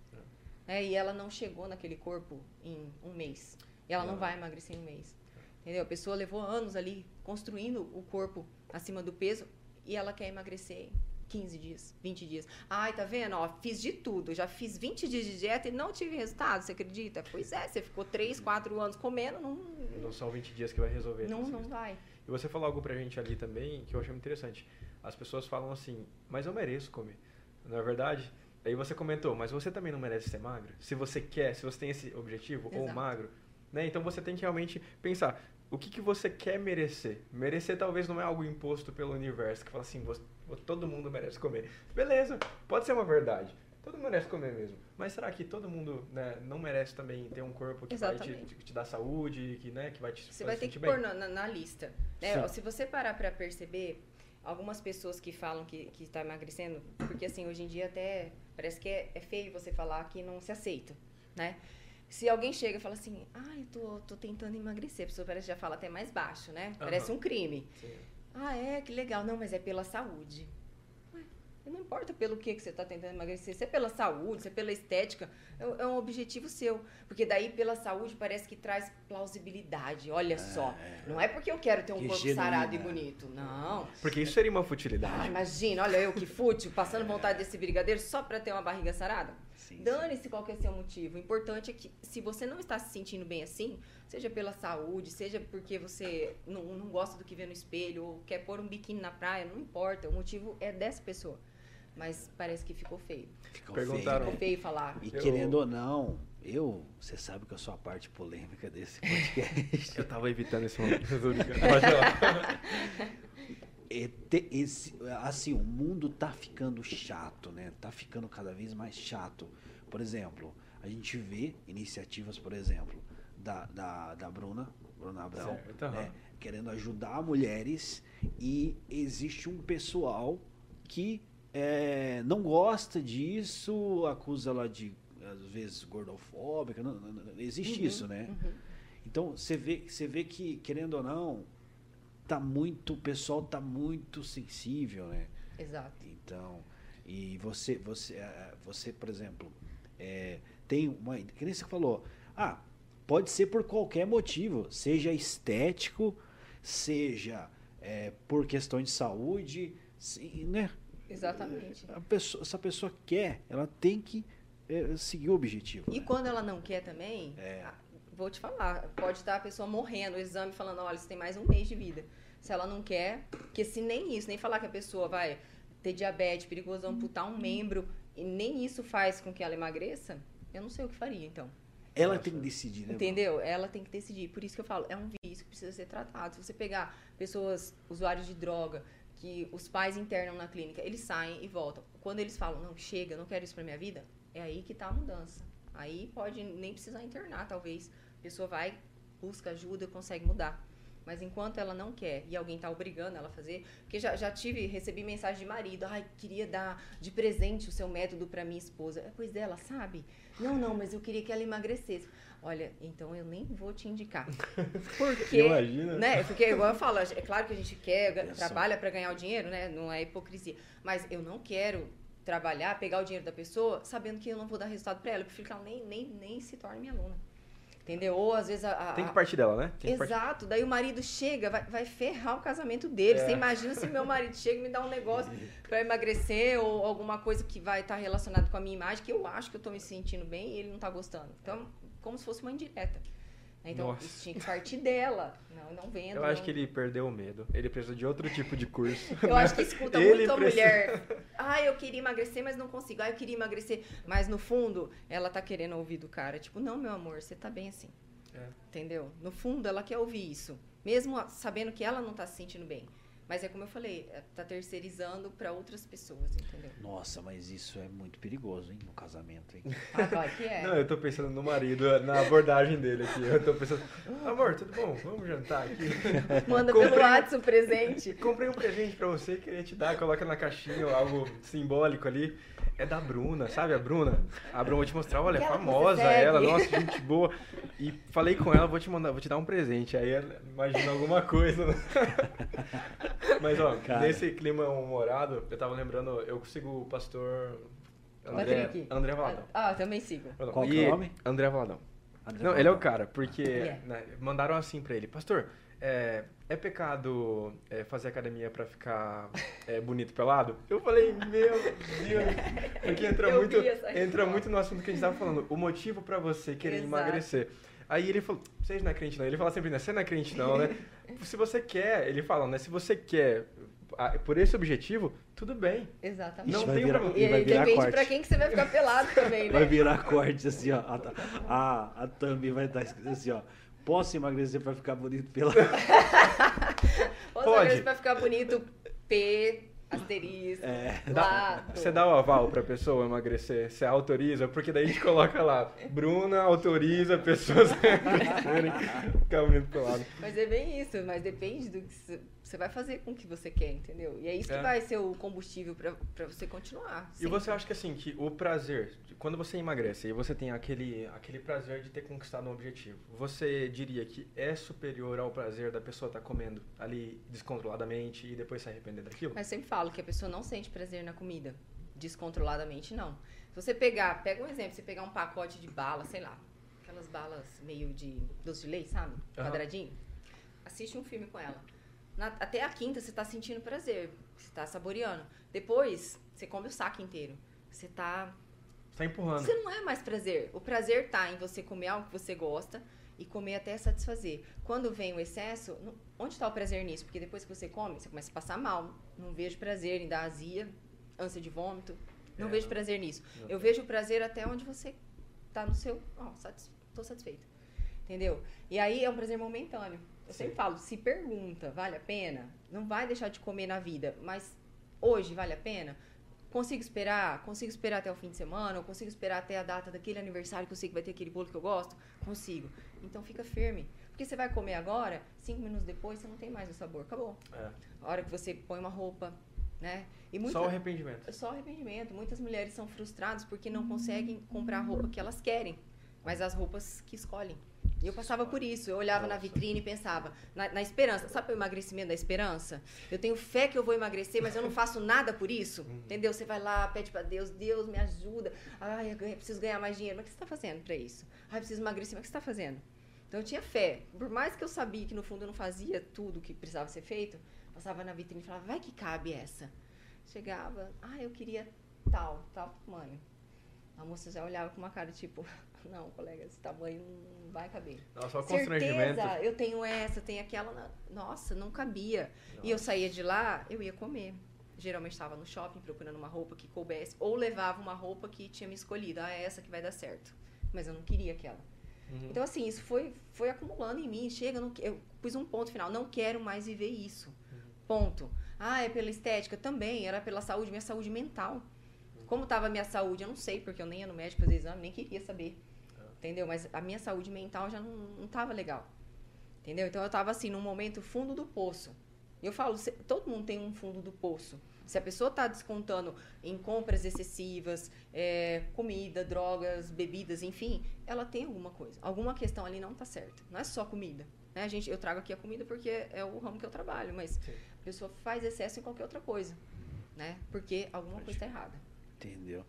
É, e ela não chegou naquele corpo em um mês. E ela não Não. vai emagrecer em um mês. Entendeu? A pessoa levou anos ali construindo o corpo acima do peso e ela quer emagrecer em 15 dias, 20 dias. Ai, tá vendo? Ó, fiz de tudo. Já fiz 20 dias de dieta e não tive resultado, você acredita? Pois é, você ficou 3, 4 anos comendo, não, Não são 20 dias que vai resolver. não, não vai. E você falou algo pra gente ali também que eu achei muito interessante. As pessoas falam assim, mas eu mereço comer. Não é verdade? Aí você comentou, mas você também não merece ser magro? Se você quer, se você tem esse objetivo, ou Exato. magro, né? Então você tem que realmente pensar, o que, que você quer merecer? Merecer talvez não é algo imposto pelo universo, que fala assim, você- todo mundo merece comer. Beleza, pode ser uma verdade. Todo mundo merece comer mesmo. Mas será que todo mundo né, não merece também ter um corpo que vai te, Exatamente. te dar saúde, que, né, que vai te Você vai ter que bem? pôr na, na- lista. né? Se você parar pra perceber, algumas pessoas que falam que, que tá emagrecendo, porque assim, hoje em dia até parece que é, é feio você falar que não se aceita, né? Se alguém chega e fala assim, ai, tô, tô tentando emagrecer, a pessoa parece que já fala até mais baixo, né? Parece um crime. Sim. Ah, é, que legal. Não, mas é pela saúde. Ué, não importa pelo que, que você está tentando emagrecer, se é pela saúde, se é pela estética, é, é um objetivo seu. Porque daí, pela saúde, parece que traz plausibilidade. Olha só. Não é porque eu quero ter um Que corpo genuína. sarado e bonito. Não. Porque isso seria uma Ah, futilidade. imagina, olha eu que fútil, passando vontade desse brigadeiro só para ter uma barriga sarada. Sim. Dane-se qual que é seu motivo. O importante é que, se você não está se sentindo bem assim, seja pela saúde, seja porque você não, não gosta do que vê no espelho, ou quer pôr um biquíni na praia, não importa. O motivo é dessa pessoa. Mas parece que ficou feio. Ficou Perguntaram- feio, Ficou né? feio falar. E Eu- querendo ou não, eu, você sabe que eu sou a parte polêmica desse podcast. Eu tava evitando esse momento. É, te- esse, assim, o mundo tá ficando chato, né? Tá ficando cada vez mais chato. Por exemplo, a gente vê iniciativas, por exemplo, da, da, da Bruna, Bruna Abrão, Certo, né? querendo ajudar mulheres e existe um pessoal que é, não gosta disso, acusa ela de, às vezes, gordofóbica, não, não- não- existe Uhum, isso, né? uhum. Então você vê, você vê que, querendo ou não, tá muito, o pessoal tá muito sensível, né? Exato. Então, e você, você, eh, você por exemplo, eh, tem uma, que nem você falou, ah, pode ser por qualquer motivo, seja estético, seja eh, por questão de saúde, se- né? Exatamente. A pessoa, se a pessoa quer, ela tem que eh, seguir o objetivo. E né? quando ela não quer também, É. vou te falar, pode estar a pessoa morrendo, o exame falando, olha, você tem mais um mês de vida. Se ela não quer, porque se nem isso, nem falar que a pessoa vai ter diabetes, perigoso amputar um membro, e nem isso faz com que ela emagreça, eu não sei o que faria, então. Ela Nossa. tem que decidir, né? Entendeu? Ela tem que decidir. Por isso que eu falo, é um vício que precisa ser tratado. Se você pegar pessoas, usuários de droga, que os pais internam na clínica, eles saem e voltam. Quando eles falam, não, chega, eu não quero isso pra minha vida, é aí que tá a mudança. Aí pode nem precisar internar, talvez. Pessoa vai, busca ajuda, consegue mudar. Mas enquanto ela não quer e alguém tá obrigando ela a fazer, porque já, já tive, recebi mensagem de marido, ai, queria dar de presente o seu método pra minha esposa. É, Pois ela sabe? Não, não, mas eu queria que ela emagrecesse. Olha, então eu nem vou te indicar. Porque, Imagina. né? Porque igual eu falo, é claro que a gente quer, trabalha para ganhar o dinheiro, né? Não é hipocrisia. Mas eu não quero trabalhar, pegar o dinheiro da pessoa, sabendo que eu não vou dar resultado para ela. Eu prefiro que ela nem, nem, nem se torne minha aluna. Entendeu? Ou às vezes a. a- Tem que partir dela, né? Exato, daí o marido chega, vai, vai ferrar o casamento dele. É. Você imagina se meu marido chega e me dá um negócio pra emagrecer ou alguma coisa que vai estar relacionado com a minha imagem, que eu acho que eu tô me sentindo bem e ele não tá gostando. Então, como se fosse uma indireta. Então, Nossa. isso tinha que partir dela. Não, não vendo. Eu acho não- que ele perdeu o medo. Ele precisa de outro tipo de curso. eu acho que escuta Ele muito a precisa- mulher. Ah, eu queria emagrecer, mas não consigo. Ah, eu queria emagrecer. Mas no fundo, ela tá querendo ouvir do cara. Tipo, não, meu amor, você tá bem assim. É. Entendeu? No fundo, ela quer ouvir isso. Mesmo a- sabendo que ela não tá se sentindo bem. Mas é como eu falei, é, tá terceirizando para outras pessoas, entendeu? Nossa, mas isso é muito perigoso, hein? No casamento, hein? Ah, que é. Não, eu tô pensando no marido, na abordagem dele aqui. Eu tô pensando, amor, tudo bom? Vamos jantar aqui. Manda Comprei- pelo WhatsApp o presente. Comprei um presente pra você, queria te dar, coloca na caixinha algo simbólico ali. É da Bruna, sabe a Bruna? A Bruna, vou te mostrar, olha, é famosa ela, nossa, gente boa. E falei com ela, vou te mandar, vou te dar um presente. Aí ela imagina alguma coisa. Mas ó, Cara. nesse clima humorado, eu tava lembrando, eu sigo o pastor André, Patrick. André Valadão. Ah, também sigo. Qual que é o nome? André Valadão. André Não, ele é o cara, porque É. né, mandaram assim pra ele, pastor, é, é pecado é, fazer academia pra ficar é, bonito pelado? Eu falei, meu Deus, porque entra Eu muito, essa entra resposta. muito no assunto que a gente tava falando, o motivo pra você querer Exato. emagrecer. Aí ele falou, vocês não é crente não, ele fala sempre, né, você não é crente não, né? Se você quer, ele fala, né, se você quer por esse objetivo, tudo bem. Exatamente. Não vai tem virar- problema. E vai aí virar depende corte. pra quem que você vai ficar pelado também, Vai né? virar corte assim, ó. A, a, a thumb vai estar escrito assim, ó. Posso emagrecer pra ficar bonito pela. Ou Pode. às vai ficar bonito P, asterisco, É. Dá- lado. Você dá o aval pra pessoa emagrecer? Você autoriza? Porque daí a gente coloca lá, Bruna autoriza pessoas a emagrecerem, ficar bonito pelado. Mas é bem isso, mas depende do que você- vai fazer com o que você quer, entendeu? E é isso que É. vai ser o combustível pra, pra você continuar. E você acha que assim, que o prazer, quando você emagrece e você tem aquele, aquele prazer de ter conquistado um objetivo, você diria que é superior ao prazer da pessoa estar comendo ali descontroladamente e depois se arrepender daquilo? Mas eu sempre falo que a pessoa não sente prazer na comida, descontroladamente não. Se você pegar, pega um exemplo, você pegar um pacote de bala, sei lá, aquelas balas meio de doce de leite, sabe? Aham. Quadradinho. Assiste um filme com ela. Na- até a quinta você tá sentindo prazer, você tá saboreando. Depois, você come o saco inteiro. Você tá Você tá empurrando. Você não é mais prazer. O prazer tá em você comer algo que você gosta e comer até satisfazer. Quando vem o excesso, não- onde está o prazer nisso? Porque depois que você come, você começa a passar mal. Não vejo prazer em dar azia, ânsia de vômito. Não É, vejo prazer nisso. Não. Eu vejo prazer até onde você tá no seu. Ó, satis, tô satisfeita. Entendeu? E aí é um prazer momentâneo. Eu Sim. sempre falo, se pergunta, vale a pena? Não vai deixar de comer na vida, mas hoje vale a pena? Consigo esperar? Consigo esperar até o fim de semana? Ou consigo esperar até a data daquele aniversário que eu sei que vai ter aquele bolo que eu gosto? Consigo. Então fica firme. Porque você vai comer agora, cinco minutos depois você não tem mais o sabor. Acabou. É. A hora que você põe uma roupa, né? E muita- Só o arrependimento. só arrependimento. Muitas mulheres são frustradas porque não conseguem comprar a roupa que elas querem, mas as roupas que escolhem. Eu passava por isso. Eu olhava na Nossa. vitrine e pensava, na, na esperança. Sabe o emagrecimento da esperança? Eu tenho fé que eu vou emagrecer, mas eu não faço nada por isso. Uhum. Entendeu? Você vai lá, pede pra Deus, Deus me ajuda. Ai, eu preciso ganhar mais dinheiro. Mas o que você está fazendo para isso? Ai, preciso emagrecer. Mas o que você está fazendo? Então eu tinha fé. Por mais que eu sabia que no fundo eu não fazia tudo que precisava ser feito, passava na vitrine e falava, vai que cabe essa. Chegava, ah, eu queria tal, tal tamanho. A moça já olhava com uma cara tipo, não, colega, esse tamanho não vai caber. Nossa, o constrangimento. Certeza, eu tenho essa, eu tenho aquela. Nossa, não cabia. E eu saía de lá, eu ia comer. Geralmente estava no shopping procurando uma roupa que coubesse, ou levava uma roupa que tinha me escolhido. Ah, é essa que vai dar certo. Mas eu não queria aquela. Uhum. Então, assim, isso foi, foi acumulando em mim. Chega, eu, não que- eu pus um ponto final. Não quero mais viver isso. Ponto. Ah, é pela estética? Também. Era pela saúde, minha saúde mental. Como estava a minha saúde, eu não sei, porque eu nem ia no médico fazer exame, nem queria saber. Entendeu? Mas a minha saúde mental já não, não tava legal. Entendeu? Então eu tava assim, num momento fundo do poço. E eu falo, todo mundo tem um fundo do poço. Se a pessoa tá descontando em compras excessivas, é, comida, drogas, bebidas, enfim, ela tem alguma coisa. Alguma questão ali não tá certa. Não é só comida. Né? A gente, eu trago aqui a comida porque é o ramo que eu trabalho, mas Sim. a pessoa faz excesso em qualquer outra coisa. Né? Porque alguma coisa tá errada. Entendeu?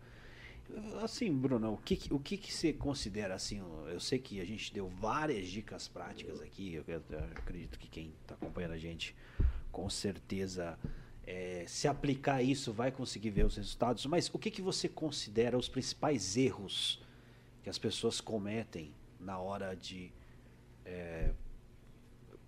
Assim, Bruno, o que, o que, que você considera assim? Eu sei que a gente deu várias dicas práticas aqui. Eu- eu acredito que quem está acompanhando a gente, com certeza, é, se aplicar isso, vai conseguir ver os resultados. Mas o que, que você considera os principais erros que as pessoas cometem na hora de é,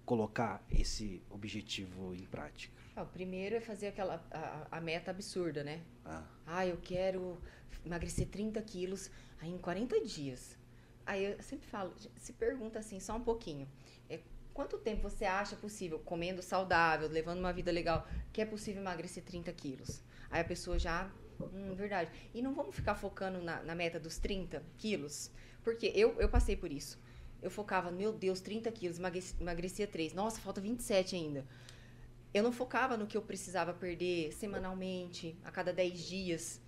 colocar esse objetivo em prática? Ah, o primeiro é fazer aquela a, a meta absurda, né? Ah, Ah, eu quero emagrecer 30 quilos aí em 40 dias. Aí eu sempre falo, se pergunta assim, só um pouquinho. É, quanto tempo você acha possível, comendo saudável, levando uma vida legal, que é possível emagrecer 30 quilos? Aí a pessoa já. Hum, verdade. E não vamos ficar focando na, na meta dos 30 quilos? Porque eu, eu passei por isso. Eu focava, meu Deus, 30 quilos, emagreci- emagrecia 3. Nossa, falta 27 ainda. Eu não focava no que eu precisava perder semanalmente, a cada 10 dias.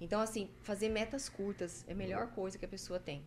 Então, assim, fazer metas curtas é a melhor coisa que a pessoa tem,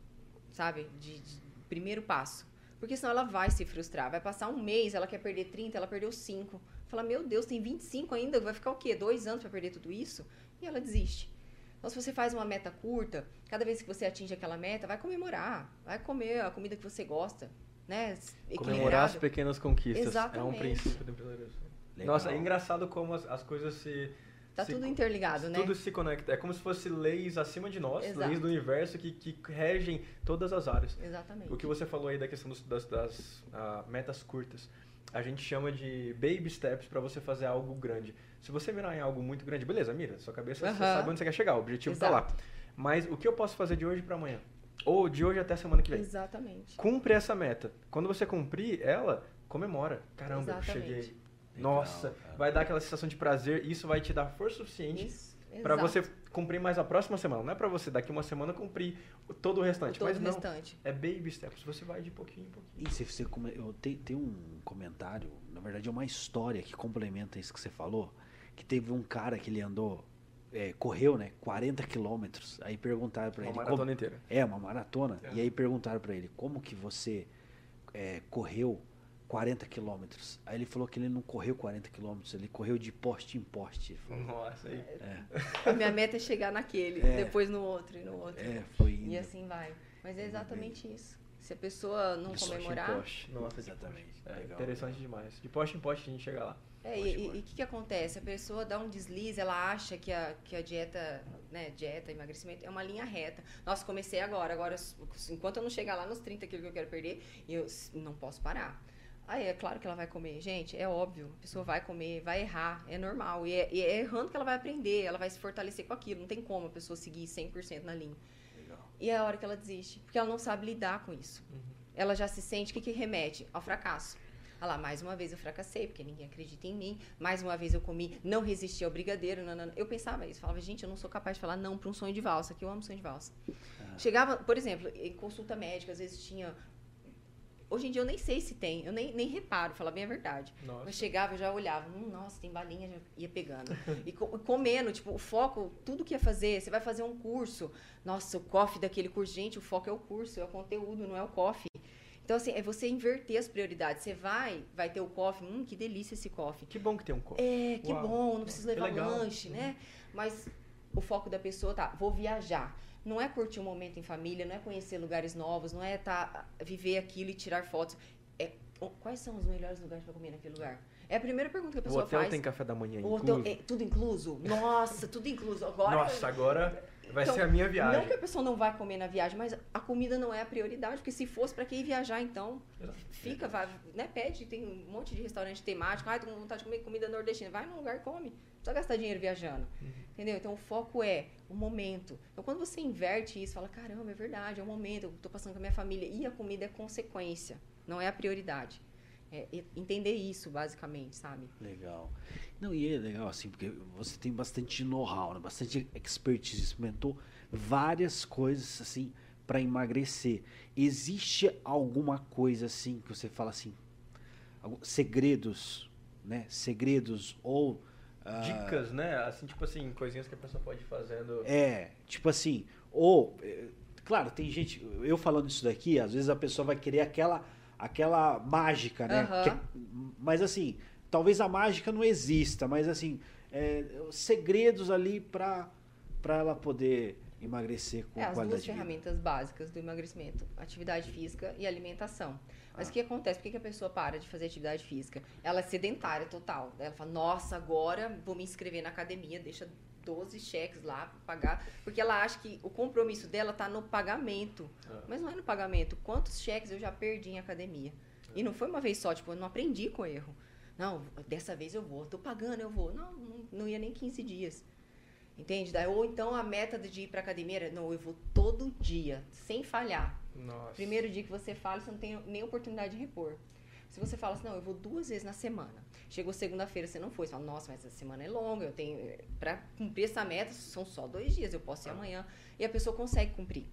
sabe? De, de primeiro passo. Porque senão ela vai se frustrar. Vai passar um mês, ela quer perder 30, ela perdeu 5. Fala, meu Deus, tem 25 ainda, vai ficar o quê? Dois anos para perder tudo isso? E ela desiste. Então, se você faz uma meta curta, cada vez que você atinge aquela meta, vai comemorar. Vai comer a comida que você gosta, né? Comemorar as pequenas conquistas. É um Exatamente. princípio do empreendedorismo. Legal. Nossa, é engraçado como as, as coisas se. Tá se- tudo interligado, né? Tudo se conecta. É como se fosse leis acima de nós, Exato. leis do universo que, que regem todas as áreas. Exatamente. O que você falou aí da questão dos- das, das, ah, metas curtas, a gente chama de baby steps para você fazer algo grande. Se você mirar em algo muito grande, beleza, mira, sua cabeça você sabe onde você quer chegar, o objetivo tá Exato. lá. Mas o que eu posso fazer de hoje para amanhã? Ou de hoje até semana que vem? Exatamente. Cumpre essa meta. Quando você cumprir ela, comemora. Caramba, eu Exatamente. cheguei. Legal, Nossa, cara. vai dar aquela sensação de prazer e isso vai te dar força suficiente exato. você cumprir mais a próxima semana. Não é pra você daqui uma semana cumprir todo o restante. todo mas o não. restante. É baby steps. Você vai de pouquinho em pouquinho. E se você come- eu tem, tem um comentário, na verdade é uma história que complementa isso que você falou, que teve um cara que ele andou, é, correu, né, 40 quilômetros. Aí perguntaram pra Uma ele, maratona como, inteira. é uma maratona. É. E aí perguntaram pra ele, como que você é, correu 40 quilômetros? Aí ele falou que ele não correu 40 quilômetros, ele correu de poste em poste. Nossa, aí. A minha meta é chegar naquele, É. depois no outro e no outro. É, foi indo. E assim vai. Mas é exatamente isso. Se a pessoa não De poste em comemorar. Poste. Nossa, Exatamente. poste. É Legal, interessante demais. De poste em poste a gente chega lá. É, Poste, e o que, que acontece? A pessoa dá um deslize, ela acha que a, que a dieta, né, dieta, emagrecimento é uma linha reta. Nossa, comecei agora, agora enquanto eu não chegar lá nos 30 quilos que eu quero perder, eu não posso parar. Aí é claro que ela vai comer. Gente, é óbvio, a pessoa vai comer, vai errar, é normal. E é, e é errando que ela vai aprender, ela vai se fortalecer com aquilo. Não tem como a pessoa seguir 100% na linha. Legal. E é a hora que ela desiste, porque ela não sabe lidar com isso. Ela já se sente, o que, que remete? Ao fracasso. Ah lá, mais uma vez eu fracassei, porque ninguém acredita em mim. Mais uma vez eu comi, não resisti ao brigadeiro. Não. Eu pensava isso, falava, gente, eu não sou capaz de falar não para um sonho de valsa, que eu amo sonho de valsa. Chegava, por exemplo, em consulta médica, às vezes tinha. Hoje em dia eu nem sei se tem, eu nem, nem reparo, falar bem a verdade. Nossa. Mas chegava, eu já olhava, hum, nossa, tem balinha, já ia pegando. E co- comendo, tipo, o foco, tudo que ia fazer, você vai fazer um curso. Nossa, o coffee daquele curso, gente, o foco é o curso, é o conteúdo, não é o coffee. Então, assim, é você inverter as prioridades. Você vai, vai ter o coffee, hum, que delícia esse coffee. Que bom que tem um copo. É, que Uau. bom, não preciso Que levar lanche, né? Mas o foco da pessoa tá, vou viajar. Não é curtir um momento em família, não é conhecer lugares novos, não é tá, viver aquilo e tirar fotos. É, o- quais são os melhores lugares para comer naquele lugar? É a primeira pergunta que a O pessoa hotel faz. tem café da manhã O incluso. hotel- é, tudo incluso? Nossa, tudo incluso. Agora. Nossa, agora vai Então, ser a minha Não viagem. que a pessoa não vai comer na viagem, mas a comida não é a prioridade, porque se fosse para que ir viajar, então fica, vai, né, pede, tem um monte de restaurante temático, ai, tô com vontade de comer comida nordestina, vai num lugar e come, não precisa gastar dinheiro viajando, entendeu? Então o foco é o momento. Então quando você inverte isso, fala, caramba, é verdade, é o momento, eu tô passando com a minha família, e a comida é consequência, não é a prioridade. É entender isso, basicamente, sabe? Legal. Não, e é legal assim, porque você tem bastante know-how, né? bastante expertise, experimentou várias coisas assim para emagrecer. Existe alguma coisa assim que você fala assim, segredos, né? Segredos ou ah, Dicas, né? Assim, tipo assim, coisinhas que a pessoa pode ir fazendo. É, tipo assim, ou é, claro, tem gente, eu falando isso daqui, às vezes a pessoa vai querer aquela aquela mágica, né? Aham. Que- mas assim, talvez a mágica não exista, mas assim, é, segredos ali para para ela poder emagrecer com É, as qualidade duas de vida. ferramentas básicas do emagrecimento: atividade física e alimentação. Mas Ah. o que acontece? Por que que a pessoa para de fazer atividade física? Ela é sedentária total. Ela fala, nossa, agora vou me inscrever na academia, deixa 12 cheques lá pra pagar. Porque ela acha que o compromisso dela tá no pagamento. Ah. Mas não é no pagamento. Quantos cheques eu já perdi em academia? E não foi uma vez só, tipo, eu não aprendi com erro. Não, dessa vez eu vou, tô pagando, eu vou. Não, não, não ia nem 15 dias. Entende? Daí, ou então a meta de ir pra academia era, não, eu vou todo dia, sem falhar. Nossa. Primeiro dia que você fala, você não tem nem oportunidade de repor. Se você fala assim, não, eu vou duas vezes na semana. Chegou segunda-feira, você não foi. Você fala, nossa, mas essa semana é longa, eu tenho. Para cumprir essa meta, são só dois dias, eu posso ir amanhã. E a pessoa consegue cumprir.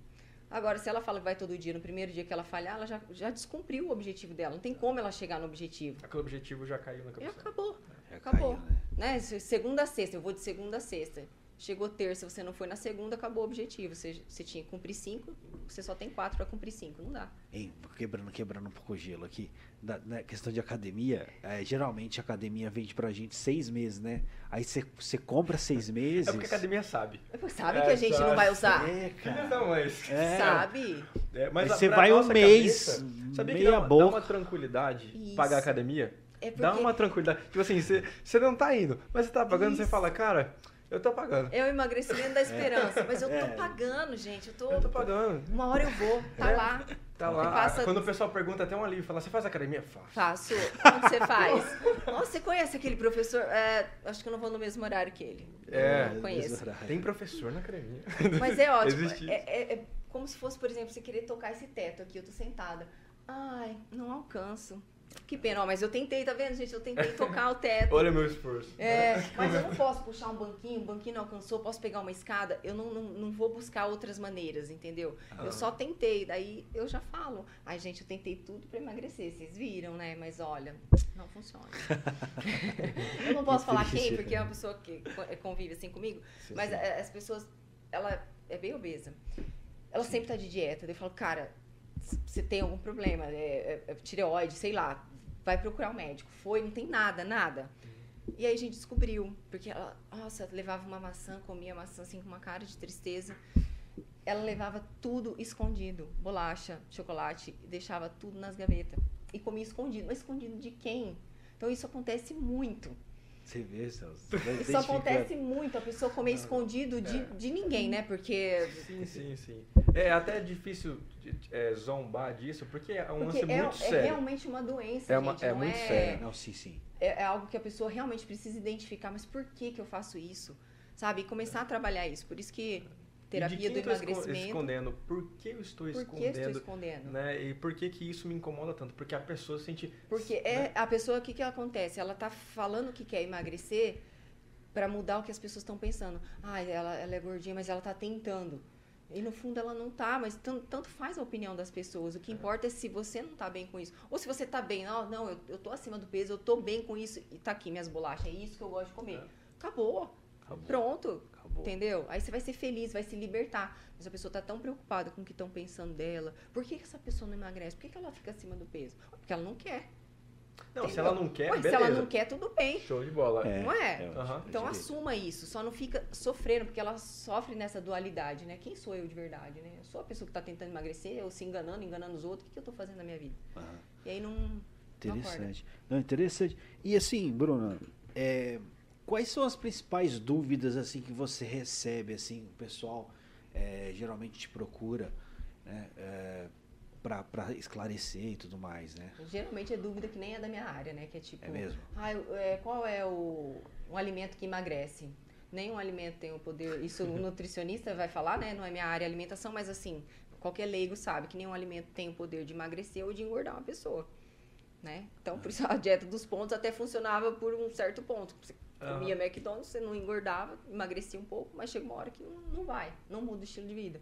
Agora, se ela fala que vai todo dia, no primeiro dia que ela falhar, ela já, já descumpriu o objetivo dela. Não tem como ela chegar no objetivo. Aquele objetivo já caiu na E cabeça. acabou. Já Acabou. caiu, né? Né? Se- Segunda a sexta, eu vou de segunda a sexta. Chegou terça, você não foi na segunda, acabou o objetivo. Você, você tinha que cumprir cinco, você só tem quatro para cumprir cinco. Não dá. Hein, quebrando, quebrando um pouco o gelo aqui. Na, na questão de academia, é, geralmente a academia vende pra gente seis meses, né? Aí você- compra seis meses. É porque a academia sabe. Sabe É, que a gente não vai usar? É, cara. da mãe. É. Sabe? É, mas você vai um mês, cabeça, sabia que meia dá uma, dá boca. uma tranquilidade Isso. pagar a academia? É porque Dá uma tranquilidade. Tipo assim, você, você não tá indo, mas você tá pagando, você fala, cara, eu tô pagando. é o emagrecimento da esperança. Mas eu tô É. pagando, gente. Eu tô. Eu tô pagando. Uma hora eu vou, tá É. lá. Tá lá. Passa- Quando o pessoal pergunta até um alívio, fala, você faz academia? Faço. Faço. Onde você faz? Nossa, você conhece aquele professor? É, acho que eu não vou no mesmo horário que ele. É. Não conheço. Tem professor na academia. Mas é ótimo. Existe É, é- é como se fosse, por exemplo, você querer tocar esse teto aqui. Eu tô sentada. Ai, não alcanço. Que pena, ó, mas eu tentei, tá vendo, gente? Eu tentei tocar o teto. Olha meu esforço. É, mas eu não posso puxar um banquinho, o banquinho não alcançou, posso pegar uma escada, eu não, não, não vou buscar outras maneiras, entendeu? Ah. Eu só tentei, daí eu já falo. Ai, gente, eu tentei tudo pra emagrecer, vocês viram, né? Mas olha, não funciona. eu não posso Que falar triste, quem, porque é uma pessoa que co- convive assim comigo, Sim, mas sim. é, as pessoas, ela é bem obesa. Ela sempre tá de dieta. Daí eu falo, cara, você tem algum problema, é, é- é tireoide, sei lá, vai procurar o médico. Foi, não tem nada, nada. E aí a gente descobriu, porque ela, nossa, levava uma maçã, comia maçã assim com uma cara de tristeza. Ela levava tudo escondido, bolacha, chocolate, deixava tudo nas gavetas. E comia escondido. Mas escondido de quem? Então isso acontece muito. Você vê, Celso. Isso acontece muito, a pessoa comer escondido de, É. de ninguém, né? Porque Sim, sim, sim. É até difícil é, zombar disso, porque é um Porque lance é, muito é sério. realmente uma doença, É uma- gente. é não muito é, sério. Não, sim, sim. É, é algo que a pessoa realmente precisa identificar. Mas por que, que eu faço isso? Sabe? E começar a trabalhar isso. Por isso que terapia do emagrecimento. escondendo? Por que eu estou Por que escondendo? estou escondendo? Né? E por que que isso me incomoda tanto? Porque a pessoa sente... Porque né? é a pessoa, o que, que acontece? Ela tá falando que quer emagrecer para mudar o que as pessoas estão pensando. Ah, ela, ela é gordinha, mas ela tá tentando. E no fundo ela não tá, mas tan- tanto faz a opinião das pessoas. O que importa é se você não tá bem com isso. Ou se você tá bem, não, não, eu, eu tô acima do peso, eu tô bem com isso, e tá aqui minhas bolachas, é isso que eu gosto de comer. É. Acabou. Acabou. Pronto. Acabou. Entendeu? Aí você vai ser feliz, vai se libertar. Mas a pessoa tá tão preocupada com o que estão pensando dela. Por que, que essa pessoa não emagrece? Por que, que ela fica acima do peso? Porque ela não quer. Não, se entendeu? ela não quer, Ué, se beleza. ela não quer, tudo bem. Show de bola. É, Não é? Aham. Então direito. assuma isso, só não fica sofrendo, porque ela sofre nessa dualidade, né? Quem sou eu de verdade, né? Eu sou a pessoa que tá tentando emagrecer, ou se enganando, enganando os outros, o que, que eu tô fazendo na minha vida? Aham. E aí não. Interessante. Não, interessante. E assim, Bruna, é, quais são as principais dúvidas assim que você recebe assim, o pessoal é, geralmente te procura, né, é, para esclarecer e tudo mais, né? Geralmente é dúvida que nem é da minha área, né? Que é tipo. É mesmo? Ah, é, qual é o um alimento que emagrece? Nenhum alimento tem o poder. Isso o nutricionista vai falar, né? Não é minha área alimentação, mas assim, qualquer leigo sabe que nenhum alimento tem o poder de emagrecer ou de engordar uma pessoa. Né? Então, por isso a dieta dos pontos até funcionava por um certo ponto. Comia McDonald's, você não engordava, emagrecia um pouco, mas chega uma hora que não, não vai, não muda o estilo de vida.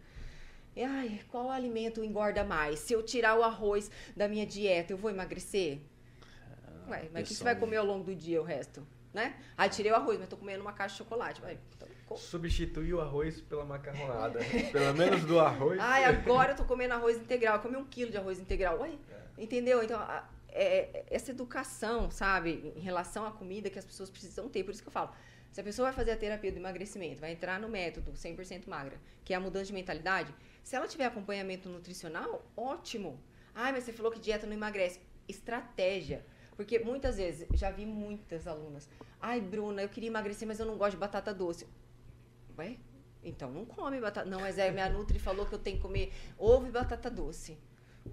E, ai, qual alimento engorda mais? Se eu tirar o arroz da minha dieta, eu vou emagrecer? Ué, mas o que você vai comer ao longo do dia o resto? Né? Ah, tirei o arroz, mas tô comendo uma caixa de chocolate. Ué, então, Substituir o arroz pela macarronada. Pelo menos do arroz. Ai, agora eu tô comendo arroz integral. Eu comi um quilo de arroz integral. Ué, entendeu? Então, a- é- é essa educação, sabe, em relação à comida que as pessoas precisam ter. Por isso que eu falo, se a pessoa vai fazer a terapia do emagrecimento, vai entrar no método 100% magra, que é a mudança de mentalidade, se ela tiver acompanhamento nutricional, ótimo. Ai, mas você falou que dieta não emagrece. Estratégia. Porque muitas vezes, já vi muitas alunas. Ai, Bruna, eu queria emagrecer, mas eu não gosto de batata doce. Ué? Então não come batata. Não, mas é, minha Nutri falou que eu tenho que comer ovo e batata doce.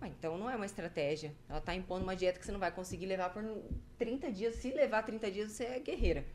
Ué, então não é uma estratégia. Ela está impondo uma dieta que você não vai conseguir levar por 30 dias. Se levar 30 dias, você é guerreira.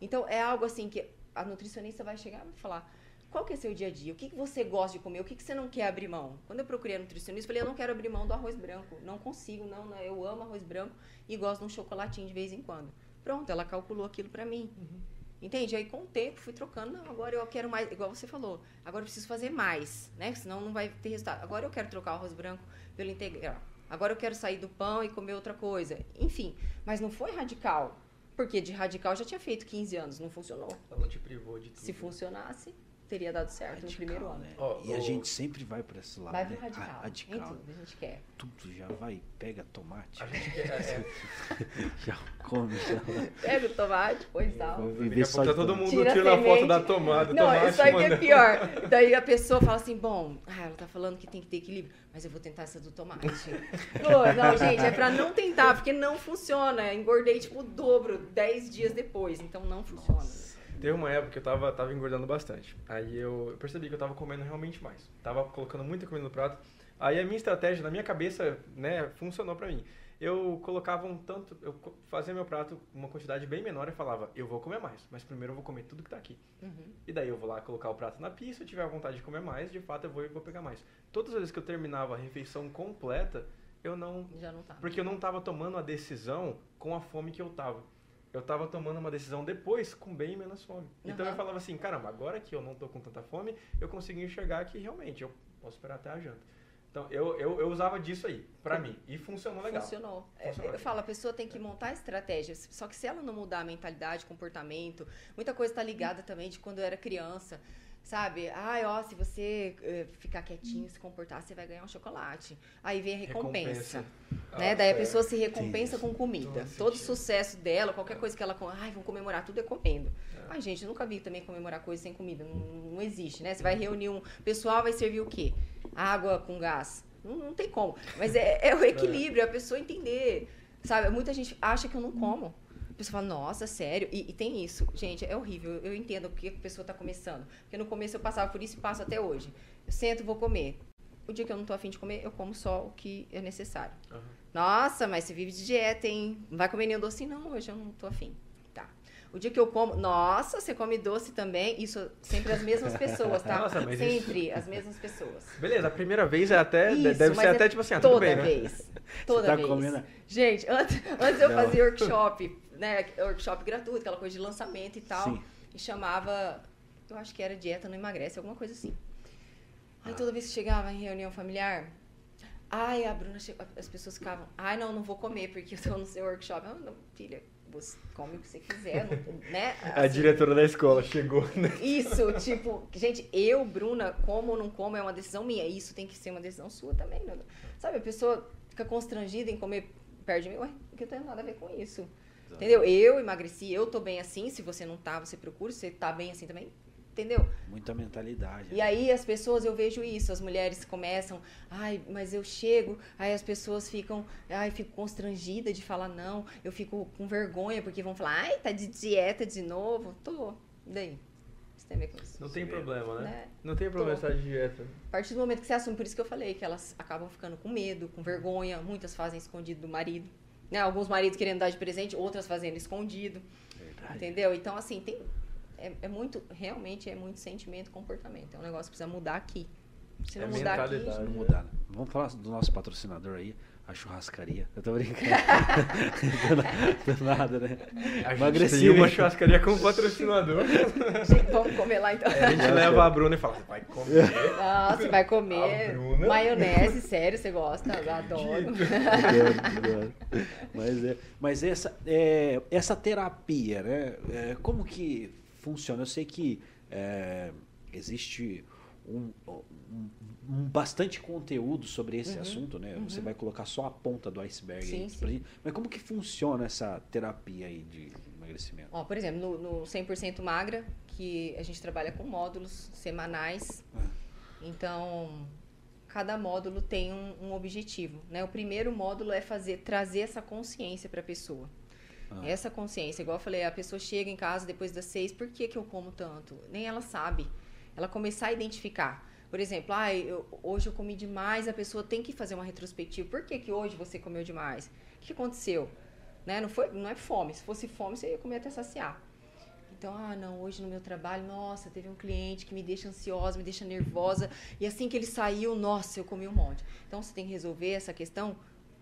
Então é algo assim que a nutricionista vai chegar e vai falar: qual que é seu dia a dia? O que, que você gosta de comer? O que, que você não quer abrir mão? Quando eu procurei a nutricionista, eu falei, eu não quero abrir mão do arroz branco. Não consigo, não, não. Eu amo arroz branco e gosto de um chocolatinho de vez em quando. Pronto, ela calculou aquilo para mim. Uhum. Entende? Aí com o tempo fui trocando, não, agora eu quero mais, igual você falou, agora eu preciso fazer mais, né? Senão não vai ter resultado. Agora eu quero trocar o arroz branco pelo integral. Agora eu quero sair do pão e comer outra coisa. Enfim, mas não foi radical. Porque de radical já tinha feito 15 anos, não funcionou. Ela te privou de tudo. Se funcionasse, teria dado certo radical, no primeiro ano. Né? Oh, e oh. a gente sempre vai para esse lado. Vai pro né? radical. radical. Em tudo, a gente quer. Tudo já vai, pega tomate. A gente quer, é. já come, já. Pega o tomate, põe sal. Viver só tá todo mundo tira, tira a foto da tomada. Não, tomate, isso aí que é pior. Daí a pessoa fala assim, bom, ah, ela tá falando que tem que ter equilíbrio, mas eu vou tentar essa do tomate. Pô, não, gente, é pra não tentar, porque não funciona. Engordei, tipo, o dobro 10 dias depois, então não funciona. Nossa. Teve uma época que eu tava, tava engordando bastante. Aí eu, percebi que eu tava comendo realmente mais. Tava colocando muita comida no prato. Aí a minha estratégia, na minha cabeça, né, funcionou pra mim. Eu colocava um tanto, eu fazia meu prato uma quantidade bem menor e falava, eu vou comer mais, mas primeiro eu vou comer tudo que tá aqui. Uhum. E daí eu vou lá colocar o prato na pia, se eu tiver vontade de comer mais, de fato eu vou, vou pegar mais. Todas as vezes que eu terminava a refeição completa, eu não... Já não tava. Porque eu não tava tomando a decisão com a fome que eu tava eu tava tomando uma decisão depois com bem menos fome. Uhum. Então eu falava assim, caramba, agora que eu não tô com tanta fome, eu consigo enxergar que realmente eu posso esperar até a janta. Então eu, eu, eu usava disso aí, pra mim, e funcionou legal. Funcionou. É, funcionou. Eu falo, a pessoa tem que montar estratégias, só que se ela não mudar a mentalidade, comportamento, muita coisa tá ligada também de quando eu era criança. Sabe? Ai, ó, se você uh, ficar quietinho, se comportar, você vai ganhar um chocolate. Aí vem a recompensa. recompensa. Né? Ah, Daí a pessoa se recompensa com comida. Todo o sucesso dela, qualquer coisa que ela... Ai, vamos comemorar tudo é comendo. É. Ai, gente, nunca vi também comemorar coisa sem comida. Não, não existe, né? Você vai reunir um... Pessoal vai servir o quê? Água com gás. Não, não tem como. Mas é, é o equilíbrio, é a pessoa entender. Sabe? Muita gente acha que eu não como pessoa fala, nossa, sério? E, e, tem isso. Gente, é horrível. Eu entendo porque a pessoa está começando. Porque no começo eu passava por isso e passo até hoje. Eu sento, vou comer. O dia que eu não tô afim de comer, eu como só o que é necessário. Uhum. Nossa, mas você vive de dieta, hein? Não vai comer nenhum doce? Não, hoje eu não tô afim. Tá. O dia que eu como, nossa, você come doce também? Isso, sempre as mesmas pessoas, tá? Nossa, mas sempre isso... as mesmas pessoas. Beleza, a primeira vez é até, isso, deve ser é até tipo assim, ah, tudo bem, né? Vez, toda tá vez. Comendo... Gente, antes, antes eu fazia workshop né, workshop gratuito, aquela coisa de lançamento e tal. Sim. E chamava, eu acho que era dieta não emagrece, alguma coisa assim. Aí ah. toda vez que chegava em reunião familiar, ai, a Bruna chegou, as pessoas ficavam, ai, não, não vou comer porque eu tô no seu workshop. Eu, não, filha, você come o que você quiser, né? Assim, a diretora da escola chegou, né? Isso, tipo, gente, eu, Bruna, como ou não como é uma decisão minha. Isso tem que ser uma decisão sua também, né? Sabe, a pessoa fica constrangida em comer perto de mim, ué, que eu tenho nada a ver com isso. Entendeu? Eu emagreci, eu tô bem assim. Se você não tá, você procura. Se você tá bem assim também, entendeu? Muita mentalidade. E né? aí as pessoas, eu vejo isso, as mulheres começam, ai, mas eu chego, aí as pessoas ficam, ai, fico constrangida de falar não, eu fico com vergonha porque vão falar, ai, tá de dieta de novo. Tô. E daí? Você tem a ver com isso? Não tem problema, né? né? Não tem problema estar de dieta. A partir do momento que você assume, por isso que eu falei, que elas acabam ficando com medo, com vergonha, muitas fazem escondido do marido. Né? Alguns maridos querendo dar de presente, outras fazendo escondido. Verdade. Entendeu? Então, assim, tem. É, é, muito, realmente é muito sentimento e comportamento. É um negócio que precisa mudar aqui. Se não é mudar aqui. Se não mudar. Né? Vamos falar do nosso patrocinador aí, a churrascaria. Eu tô brincando. do nada, né? A gente tem uma churrascaria como patrocinador. Gente, vamos comer lá então. É, a gente leva a Bruna e fala, você vai comer. Não, você vai comer. Maionese, sério, você gosta? Eu adoro. mas, é, mas essa, é, essa terapia, né? É, como que funciona? Eu sei que é, existe um, um, bastante conteúdo sobre esse uhum, assunto, né? Uhum. Você vai colocar só a ponta do iceberg sim, aí. Sim. Mas como que funciona essa terapia aí de emagrecimento? Ó, por exemplo, no, no 100% magra, que a gente trabalha com módulos semanais. Ah. Então, cada módulo tem um, um, objetivo, né? O primeiro módulo é fazer trazer essa consciência para a pessoa. Ah. Essa consciência, igual eu falei, a pessoa chega em casa depois das seis, por que, que eu como tanto? Nem ela sabe ela começar a identificar. Por exemplo, ah, eu, hoje eu comi demais, a pessoa tem que fazer uma retrospectiva. Por que, que hoje você comeu demais? O que aconteceu? Né? Não, foi, não é fome. Se fosse fome, você ia comer até saciar. Então, ah, não, hoje no meu trabalho, nossa, teve um cliente que me deixa ansiosa, me deixa nervosa, e assim que ele saiu, nossa, eu comi um monte. Então, você tem que resolver essa questão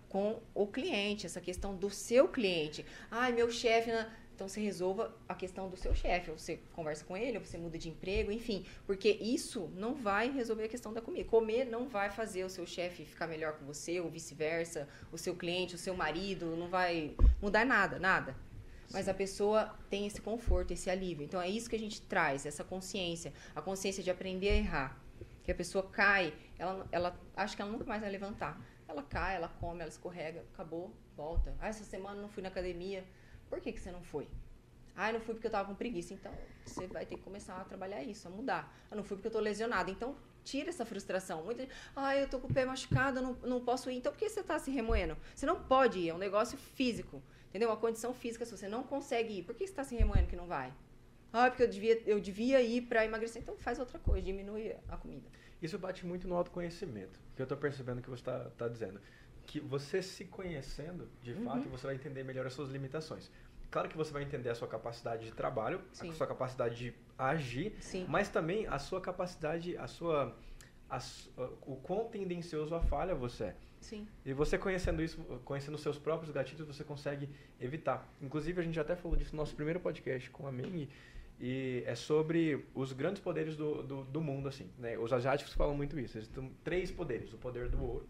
com o cliente, essa questão do seu cliente. Ai, meu chefe. Né? Então você resolva a questão do seu chefe, ou você conversa com ele, ou você muda de emprego, enfim, porque isso não vai resolver a questão da comida. Comer não vai fazer o seu chefe ficar melhor com você, ou vice-versa, o seu cliente, o seu marido, não vai mudar nada, nada. Mas a pessoa tem esse conforto, esse alívio. Então é isso que a gente traz, essa consciência, a consciência de aprender a errar. Que a pessoa cai, ela, ela acha que ela nunca mais vai levantar. Ela cai, ela come, ela escorrega, acabou, volta. Ah, essa semana não fui na academia por que, que você não foi? Ah, eu não fui porque eu estava com preguiça. Então, você vai ter que começar a trabalhar isso, a mudar. Eu não fui porque eu estou lesionada. Então, tira essa frustração. Muita gente, ah, eu estou com o pé machucado, não, não posso ir. Então, por que você está se remoendo? Você não pode ir, é um negócio físico. Entendeu? Uma condição física, se você não consegue ir, por que você está se remoendo que não vai? Ah, porque eu devia, eu devia ir para emagrecer. Então, faz outra coisa, diminui a comida. Isso bate muito no autoconhecimento, que eu estou percebendo que você está tá dizendo que você se conhecendo, de uhum. fato, você vai entender melhor as suas limitações. Claro que você vai entender a sua capacidade de trabalho, Sim. a sua capacidade de agir, Sim. mas também a sua capacidade, a sua, a, o quão tendencioso a falha você é. Sim. E você conhecendo isso, conhecendo os seus próprios gatilhos, você consegue evitar. Inclusive, a gente até falou disso no nosso primeiro podcast com a Meng, e é sobre os grandes poderes do, do, do mundo, assim. Né? Os asiáticos falam muito isso. Eles têm três poderes. O poder do ouro,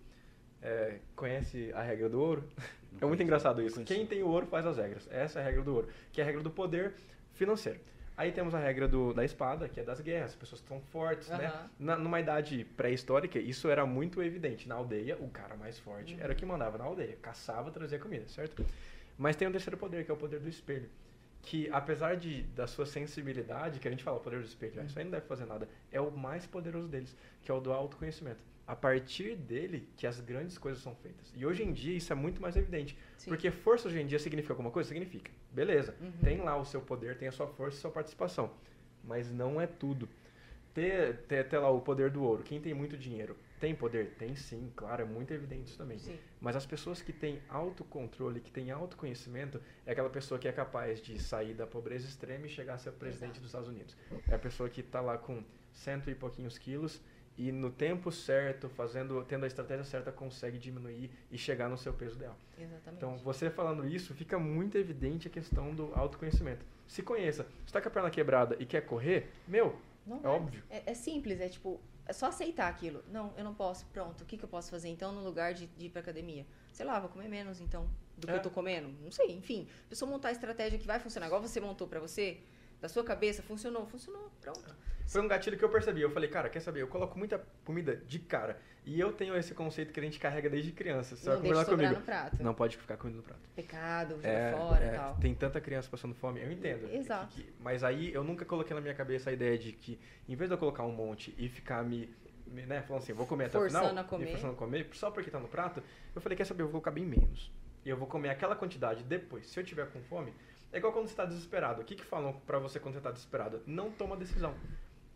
é, conhece a regra do ouro? Não é muito engraçado isso. Quem tem o ouro faz as regras. Essa é a regra do ouro, que é a regra do poder financeiro. Aí temos a regra do, da espada, que é das guerras, as pessoas estão fortes, uhum. né? Na, numa idade pré-histórica, isso era muito evidente. Na aldeia, o cara mais forte uhum. era o que mandava na aldeia. Caçava, trazia comida, certo? Mas tem um terceiro poder, que é o poder do espelho. Que, apesar de, da sua sensibilidade, que a gente fala o poder do espelho, uhum. isso aí não deve fazer nada, é o mais poderoso deles, que é o do autoconhecimento a partir dele que as grandes coisas são feitas. E hoje em dia isso é muito mais evidente. Sim. Porque força hoje em dia significa alguma coisa? Significa. Beleza. Uhum. Tem lá o seu poder, tem a sua força e sua participação. Mas não é tudo. Ter, ter até lá o poder do ouro. Quem tem muito dinheiro tem poder? Tem sim, claro, é muito evidente isso também. Sim. Mas as pessoas que têm autocontrole, que têm autoconhecimento, é aquela pessoa que é capaz de sair da pobreza extrema e chegar a ser presidente Exato. dos Estados Unidos. É a pessoa que está lá com cento e pouquinhos quilos e no tempo certo, fazendo, tendo a estratégia certa, consegue diminuir e chegar no seu peso ideal. Exatamente. Então, você falando isso, fica muito evidente a questão do autoconhecimento. Se conheça. Se está com a perna quebrada e quer correr, meu, não é, óbvio. É, é, simples, é tipo, é só aceitar aquilo. Não, eu não posso, pronto. O que, que eu posso fazer então no lugar de, de ir para academia? Sei lá, vou comer menos então do que é. eu tô comendo. Não sei, enfim. A pessoa montar a estratégia que vai funcionar, igual você montou para você, da sua cabeça, funcionou, funcionou, pronto. Foi um gatilho que eu percebi. Eu falei, cara, quer saber? Eu coloco muita comida de cara. E eu tenho esse conceito que a gente carrega desde criança. Você não comer comigo. No prato. Não pode ficar comendo no prato. Pecado, joga é, fora é, e tal. Tem tanta criança passando fome. Eu entendo. Exato. Que, mas aí eu nunca coloquei na minha cabeça a ideia de que, em vez de eu colocar um monte e ficar me né, falando assim, vou comer até forçando o final, a comer. forçando a comer, só porque tá no prato, eu falei, quer saber, eu vou colocar bem menos. E eu vou comer aquela quantidade depois. Se eu tiver com fome, é igual quando você está desesperado. O que que falam para você quando você está desesperado? Não toma decisão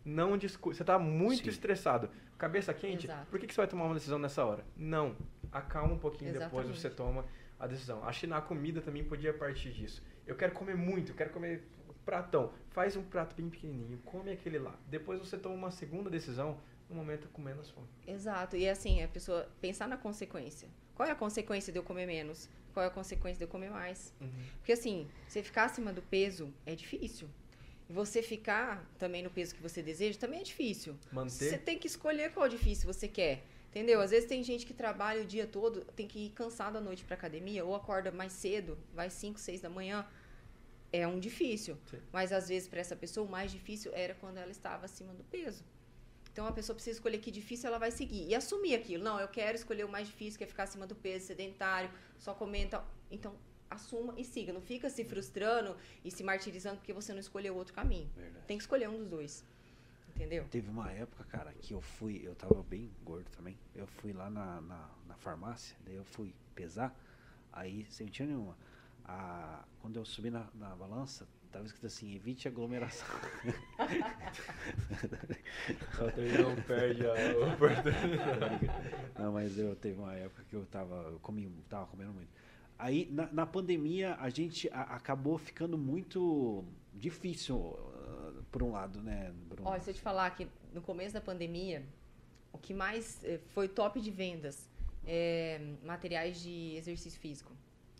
não discute. Você está muito Sim. estressado, cabeça quente. Exato. Por que, que você vai tomar uma decisão nessa hora? Não. Acalma um pouquinho Exatamente. depois você toma a decisão. Acho que na comida também podia partir disso. Eu quero comer muito, eu quero comer pratão. Faz um prato bem pequenininho, come aquele lá. Depois você toma uma segunda decisão no momento com menos fome. Exato. E assim, a pessoa pensar na consequência. Qual é a consequência de eu comer menos? Qual é a consequência de eu comer mais? Uhum. Porque assim, você ficar acima do peso é difícil. Você ficar também no peso que você deseja também é difícil. Manter. Você tem que escolher qual difícil você quer. Entendeu? Às vezes tem gente que trabalha o dia todo, tem que ir cansado à noite para academia, ou acorda mais cedo, vai 5, 6 da manhã. É um difícil. Sim. Mas às vezes para essa pessoa o mais difícil era quando ela estava acima do peso. Então a pessoa precisa escolher que difícil ela vai seguir e assumir aquilo. Não, eu quero escolher o mais difícil, que é ficar acima do peso, sedentário, só comenta. Então assuma e siga. Não fica se frustrando e se martirizando porque você não escolheu outro caminho. Verdade. Tem que escolher um dos dois. Entendeu? Teve uma época, cara, que eu fui, eu tava bem gordo também. Eu fui lá na, na, na farmácia, daí eu fui pesar, aí sem tinha nenhuma. A, quando eu subi na, na balança, tava escrito assim, evite aglomeração. não perde a oportunidade. Não, mas eu teve uma época que eu tava, eu comi, tava comendo muito. Aí, na, na pandemia, a gente a, acabou ficando muito difícil, uh, por um lado, né? Bruno? Olha, se eu te falar que no começo da pandemia, o que mais eh, foi top de vendas é materiais de exercício físico.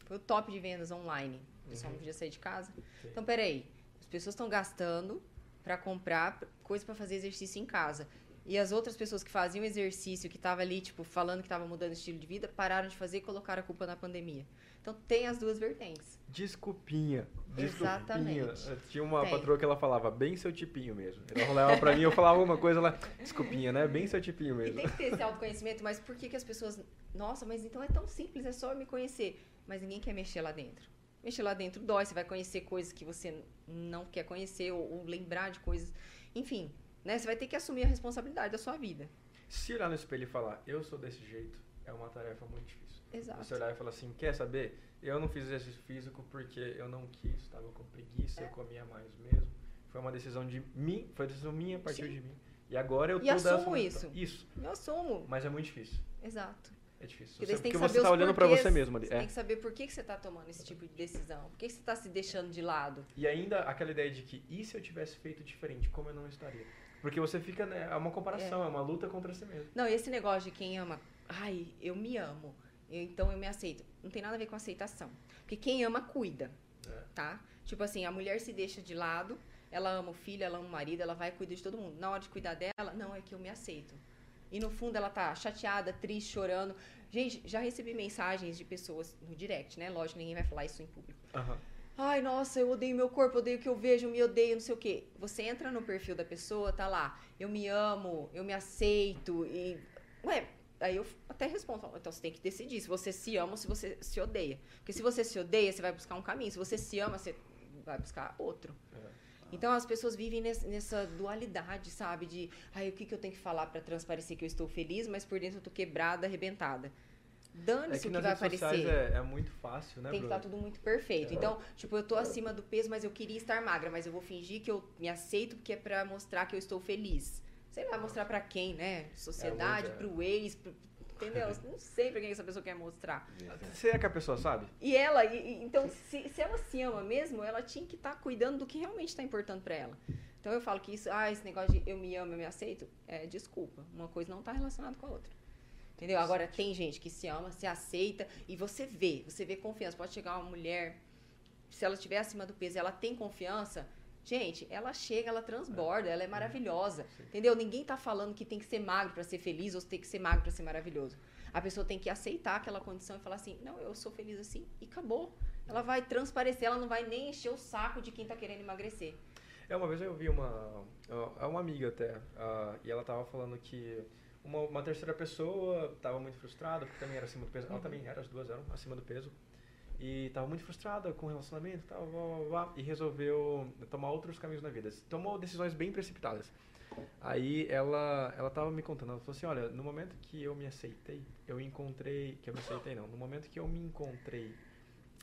Foi o top de vendas online. O pessoal não podia sair de casa. Sim. Então, peraí. As pessoas estão gastando para comprar coisa para fazer exercício em casa. E as outras pessoas que faziam exercício, que estavam ali, tipo, falando que estavam mudando o estilo de vida, pararam de fazer e colocaram a culpa na pandemia. Então, tem as duas vertentes. Desculpinha. Desculpinha. Exatamente. Eu Tinha uma Tem. patroa que ela falava, bem seu tipinho mesmo. Ela olhava pra mim, eu falava uma coisa lá, desculpinha, né? Bem seu tipinho E mesmo. tem que ter esse autoconhecimento, mas por que, que as pessoas. Nossa, mas então é tão simples, é só eu me conhecer. Mas ninguém quer mexer lá dentro. Mexer lá dentro dói, você vai conhecer coisas que você não quer conhecer, ou, ou lembrar de coisas. Enfim, né? Você vai ter que assumir a responsabilidade da sua vida. Se olhar no espelho e falar, eu sou desse jeito, é uma tarefa muito difícil. Exato. Você olhar e falar assim, quer saber? Eu não fiz exercício físico porque eu não quis, estava com preguiça, É. eu comia mais mesmo. Foi uma decisão de mim, foi uma decisão minha a partir Sim. de mim. E agora eu E tô assumo isso. Isso, Eu assumo. mas é muito difícil. Exato. É difícil. Porque, Você, porque que você tá os olhando porquês, você mesmo ali. Você É. tem que saber por que, que você está tomando esse tipo de decisão. Por que, que você está se deixando de lado. E ainda aquela ideia de que, e se eu tivesse feito diferente, como eu não estaria? Porque você fica, né, é uma comparação, é, uma luta contra si mesmo. Não, esse negócio de quem ama, ai, eu me amo, então eu me aceito. Não tem nada a ver com aceitação. Porque quem ama, cuida, É. tá? Tipo assim, a mulher se deixa de lado, ela ama o filho, ela ama o marido, ela vai cuidar de todo mundo. Na hora de cuidar dela, não, é que eu me aceito. E no fundo ela tá chateada, triste, chorando. Gente, já recebi mensagens de pessoas no direct, né? Lógico, ninguém vai falar isso em público. Aham. Ai, nossa, eu odeio meu corpo, odeio o que eu vejo, me odeio, não sei o quê. Você entra no perfil da pessoa, tá lá, eu me amo, eu me aceito e. Ué, aí eu até respondo, então você tem que decidir se você se ama ou se você se odeia. Porque se você se odeia, você vai buscar um caminho. Se você se ama, você vai buscar outro. É. Então as pessoas vivem ness- nessa dualidade, sabe? De, ai, o que, que eu tenho que falar pra transparecer que eu estou feliz, mas por dentro eu tô quebrada, arrebentada. É Dane-se que o que vai aparecer é, é muito fácil, né, tem que estar tudo muito perfeito. É. Então, tipo, eu tô acima do peso, mas eu queria estar magra, mas eu vou fingir que eu me aceito porque é pra mostrar que eu estou feliz. Sei lá, mostrar pra quem, né? Sociedade, É muito, é. pro ex, pro... entendeu? Não sei pra quem essa pessoa quer mostrar. Será que a pessoa sabe? E ela, e- e- então, se, se ela se ama mesmo, ela tinha que estar cuidando do que realmente está importando pra ela. Então eu falo que isso, ah, esse negócio de eu me amo, eu me aceito, é desculpa. Uma coisa não tá relacionada com a outra. Entendeu? Agora tem gente que se ama, se aceita e você vê, você vê confiança. Pode chegar uma mulher, se ela estiver acima do peso e ela tem confiança, gente, ela chega, ela transborda, ela é maravilhosa. Entendeu? Ninguém tá falando que tem que ser magro pra ser feliz ou tem que ser magro pra ser maravilhoso. A pessoa tem que aceitar aquela condição e falar assim: "Não, eu sou feliz assim" e acabou. Ela vai transparecer, ela não vai nem encher o saco de quem tá querendo emagrecer. É, uma vez eu vi uma, é uma amiga até, ah, e ela tava falando que uma, uma terceira pessoa tava muito frustrada, porque também era acima do peso, ela também era, as duas eram acima do peso, e tava muito frustrada com o relacionamento e tal, blá, blá, blá, e resolveu tomar outros caminhos na vida. Tomou decisões bem precipitadas. Aí ela, ela tava me contando, ela falou assim, olha, no momento que eu me aceitei, eu encontrei, que eu me aceitei não, no momento que eu me encontrei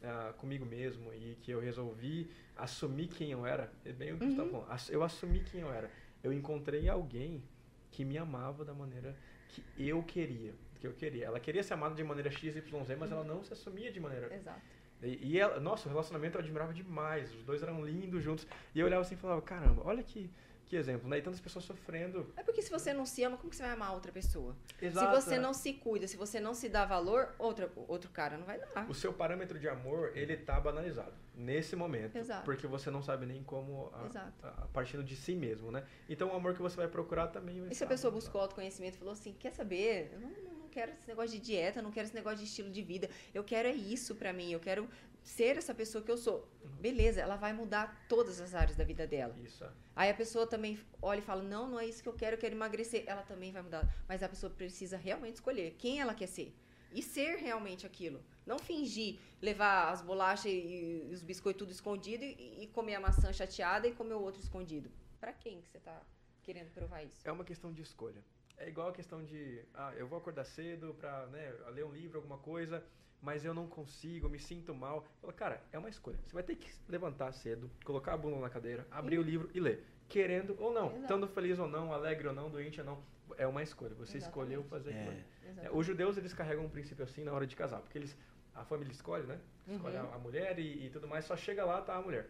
ah, comigo mesmo e que eu resolvi assumir quem eu era, é bem o que você estava falando, eu assumi quem eu era. Eu encontrei alguém que me amava da maneira que eu queria, que eu queria. Ela queria ser amada de maneira XYZ, mas ela não se assumia de maneira Exato. e, e ela, nossa, o relacionamento eu admirava demais. Os dois eram lindos juntos. E eu olhava assim e falava, caramba, olha que, que exemplo, né? E tantas pessoas sofrendo. É porque se você não se ama, como que você vai amar outra pessoa? Exato. Se você não se cuida, se você não se dá valor, outra, outro cara não vai dar. O seu parâmetro de amor, ele tá banalizado nesse momento. Exato. Porque você não sabe nem como, a, Exato. a- partindo de si mesmo, né? Então o amor que você vai procurar também vai E se a pessoa buscou autoconhecimento e falou assim, quer saber? Eu não quero esse negócio de dieta, não quero esse negócio de estilo de vida. Eu quero é isso pra mim, eu quero ser essa pessoa que eu sou. Uhum. Beleza, ela vai mudar todas as áreas da vida dela. Isso, é. Aí a pessoa também olha e fala, não, não é isso que eu quero, eu quero emagrecer. Ela também vai mudar. Mas a pessoa precisa realmente escolher quem ela quer ser. E ser realmente aquilo. Não fingir levar as bolachas e os biscoitos tudo escondido e, e comer a maçã chateada e comer o outro escondido. Pra quem que você tá querendo provar isso? É uma questão de escolha. É igual a questão de, ah, eu vou acordar cedo pra né, ler um livro, alguma coisa, mas eu não consigo, me sinto mal. Fala, cara, é uma escolha. Você vai ter que levantar cedo, colocar a bunda na cadeira, abrir o livro e ler. Querendo ou não, Exato. estando feliz ou não, alegre ou não, doente ou não, é uma escolha. Você Exatamente. escolheu fazer aquilo. É, É, Exatamente. os judeus, eles carregam um princípio assim na hora de casar, porque eles, a família escolhe, né? Escolhe Uhum. a, a mulher e, e tudo mais, só chega lá, tá a mulher.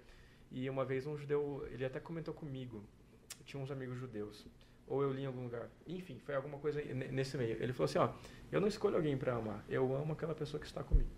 E uma vez um judeu, ele até comentou comigo, tinha uns amigos judeus, ou eu li em algum lugar, enfim, foi alguma coisa nesse meio. Ele falou assim, ó, eu não escolho alguém para amar, eu amo aquela pessoa que está comigo.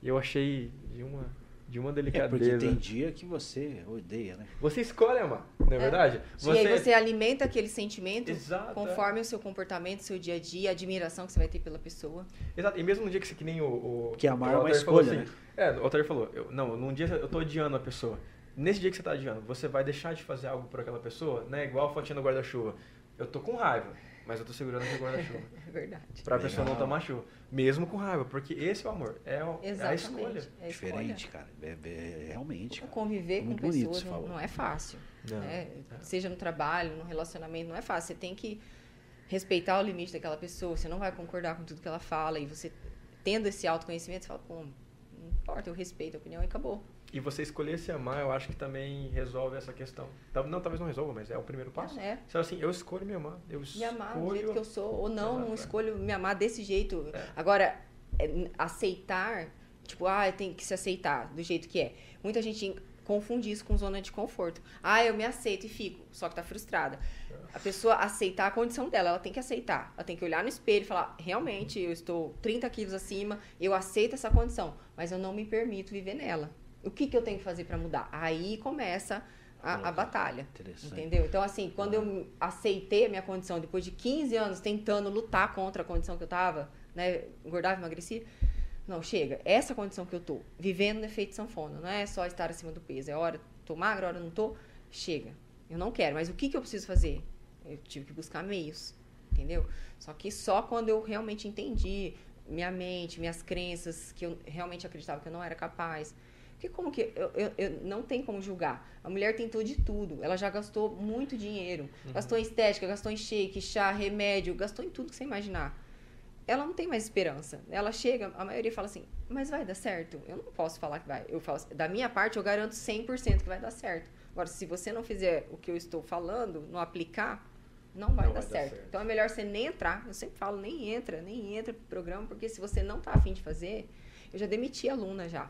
E eu achei de uma de uma delicadeza. É porque tem dia que você odeia, né? Você escolhe amar, não é, é. verdade? Você... E aí você alimenta aquele sentimento Exato, conforme é. o seu comportamento, seu dia a dia, a admiração que você vai ter pela pessoa. Exato. E mesmo no dia que você que nem o. o que amar é uma escolha, assim, né? É, o Otter falou, eu, não, num dia eu tô odiando a pessoa. Nesse dia que você tá odiando, você vai deixar de fazer algo por aquela pessoa, né? Igual a fotinha no guarda-chuva. Eu tô com raiva, mas eu tô segurando o guarda-chuva. é verdade. Pra pessoa não tomar chuva. Mesmo com raiva, porque esse é o amor. É, o, é a escolha. É a Diferente, cara. É, é, realmente. Cara. Conviver com pessoas não, não, é fácil. Não. Né? Seja no trabalho, no relacionamento, não é fácil. Você tem que respeitar o limite daquela pessoa. Você não vai concordar com tudo que ela fala. E você, tendo esse autoconhecimento, você fala, pô, não importa, eu respeito a opinião e acabou. E você escolher se amar, eu acho que também resolve essa questão. Não, talvez não resolva, mas é o primeiro passo. É. Você assim, eu escolho me amar. Eu me amar do jeito que eu sou. Ou não, Exato, não é. escolho me amar desse jeito. É. Agora, é, aceitar, tipo, ah, tem que se aceitar do jeito que é. Muita gente confunde isso com zona de conforto. Ah, eu me aceito e fico, só que tá frustrada. A pessoa aceitar a condição dela, ela tem que aceitar. Ela tem que olhar no espelho e falar: realmente, eu estou 30 quilos acima, eu aceito essa condição, mas eu não me permito viver nela. O que, que eu tenho que fazer para mudar? Aí começa a, a batalha. Entendeu? Então, assim, quando eu aceitei a minha condição, depois de 15 anos tentando lutar contra a condição que eu estava, né, engordava, emagrecia, não, chega. Essa condição que eu tô, vivendo no efeito sanfona, não é só estar acima do peso, é hora tô magra, hora não tô, chega. Eu não quero, mas o que, que eu preciso fazer? Eu tive que buscar meios, entendeu? Só que só quando eu realmente entendi minha mente, minhas crenças, que eu realmente acreditava que eu não era capaz, porque como que. Eu, eu, eu, não tem como julgar. A mulher tentou de tudo. Ela já gastou muito dinheiro. Uhum. Gastou em estética, gastou em shake, chá, remédio, gastou em tudo que você imaginar. Ela não tem mais esperança. Ela chega, a maioria fala assim, mas vai dar certo? Eu não posso falar que vai. Eu falo, da minha parte, eu garanto 100% que vai dar certo. Agora, se você não fizer o que eu estou falando, não aplicar, não vai, não dar, vai certo. dar, certo. Então é melhor você nem entrar. Eu sempre falo, nem entra, nem entra pro programa, porque se você não tá afim de fazer, eu já demiti a aluna já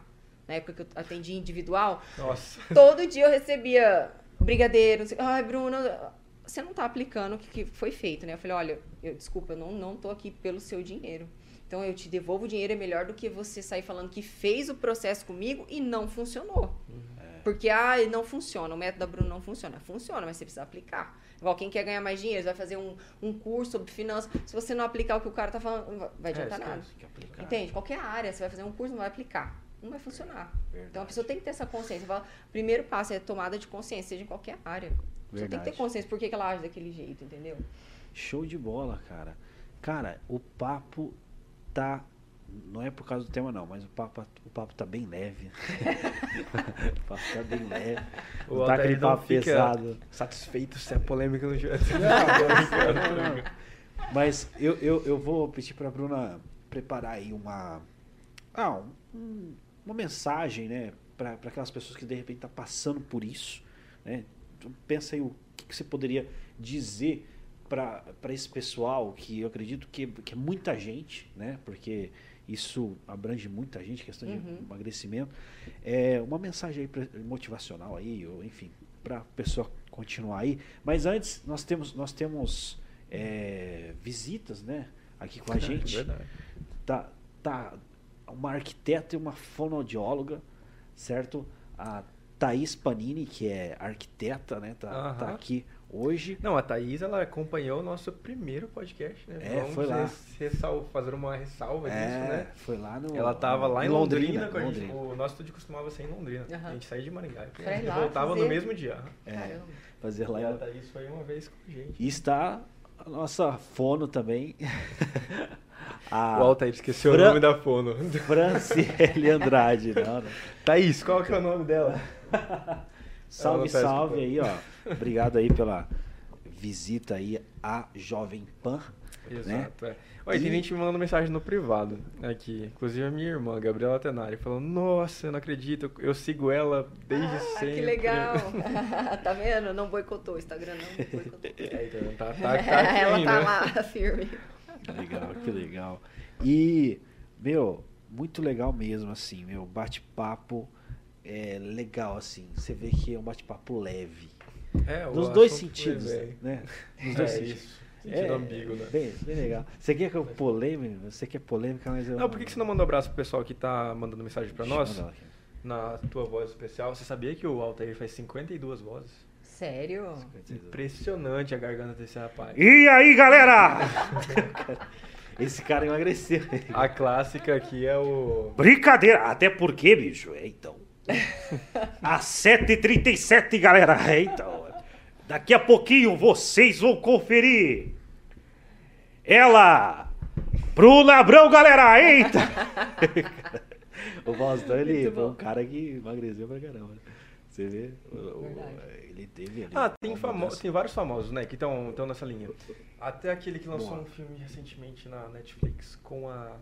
na época que eu atendi individual, Nossa. todo dia eu recebia brigadeiro. Ai, Bruna, você não está aplicando o que, foi feito, né? Eu falei, olha, eu, desculpa, eu não, não tô aqui pelo seu dinheiro. Então eu te devolvo o dinheiro, é melhor do que você sair falando que fez o processo comigo e não funcionou. Uhum. Porque, ah, não funciona, o método da Bruna não funciona. Funciona, mas você precisa aplicar. Igual quem quer ganhar mais dinheiro, vai fazer um, um curso sobre finanças. Se você não aplicar o que o cara está falando, não vai adiantar é, nada. Entende? Qualquer área, você vai fazer um curso, não vai aplicar não vai funcionar. Verdade. Então a pessoa tem que ter essa consciência. Fala, o primeiro passo é tomada de consciência, seja em qualquer área. A pessoa tem que ter consciência por que, que ela age daquele jeito, entendeu? Show de bola, cara. Cara, o papo tá. Não é por causa do tema, não, mas o papo, o papo tá bem leve. o papo tá bem leve. O não tá aquele papo pesado. Satisfeito se a polêmica no jeito. Mas eu, eu, eu vou pedir pra Bruna preparar aí uma. Ah, um, uma mensagem, né, para aquelas pessoas que de repente estão tá passando por isso, né? Então, pensa aí o que, que você poderia dizer para esse pessoal que eu acredito que, que é muita gente, né? Porque isso abrange muita gente, questão de uhum. emagrecimento. É uma mensagem aí motivacional aí, ou enfim, para a pessoa continuar aí. Mas antes nós temos nós temos é, visitas, né? Aqui com a gente. É verdade. Tá, tá uma arquiteta e uma fonoaudióloga, certo? A Thaís Panini, que é arquiteta, né? Tá, tá aqui hoje. Não, a Thaís, ela acompanhou o nosso primeiro podcast, né? É, Vamos foi lá. Ressal, fazer uma ressalva é, disso, né? Foi lá no... Ela tava lá em Londrina, Londrina, Londrina. O nosso estúdio costumava ser em Londrina. Uhum. A gente saía de Maringá. A gente voltava fazer... no mesmo dia. É, Caramba. fazer lá. E a Thaís foi uma vez com a gente. E está a nossa fono também. A o Altair esqueceu Fran... o nome da fono. Franciele Andrade. Não, não. Thaís, qual que é o nome dela? salve, salve aí, ó. Obrigado aí pela visita aí à Jovem Pan. Exato, né? é. Oi, e... tem gente me mandando mensagem no privado aqui. Inclusive a minha irmã, Gabriela Tenari, falando, nossa, eu não acredito, eu sigo ela desde ah, sempre. Que legal. tá vendo? Não boicotou o Instagram, não boicotou. É, então, tá, tá, tá ela tá né? lá, firme. Que legal, que legal. E, meu, muito legal mesmo, assim, meu, bate-papo é, legal, assim. Você vê que é um bate-papo leve. É, Nos dois assunto sentidos, bem. né? Nos É dois sentidos. isso. Sentido ambíguo, né? Bem, bem legal. Você quer que eu polêmica? Você quer polêmica, mas eu. Não, por que, que você não mandou um abraço pro pessoal que tá mandando mensagem pra Deixa nós? Na tua voz especial. Você sabia que o Altair faz 52 vozes? Sério? Impressionante a garganta desse rapaz. E aí, galera? Esse cara emagreceu. A clássica aqui é o. Brincadeira, até porque, bicho, é então. Às 7h37, galera, é então. Daqui a pouquinho vocês vão conferir. Ela, Bruna Abrão, galera, eita! o Bostão, ele foi um cara que emagreceu pra caramba. Você vê? O- o- Verdade. ele teve ali. Ah, tem, famo... mudança. tem vários famosos, né? Que estão nessa linha. Até aquele que lançou Boa. um filme recentemente na Netflix com a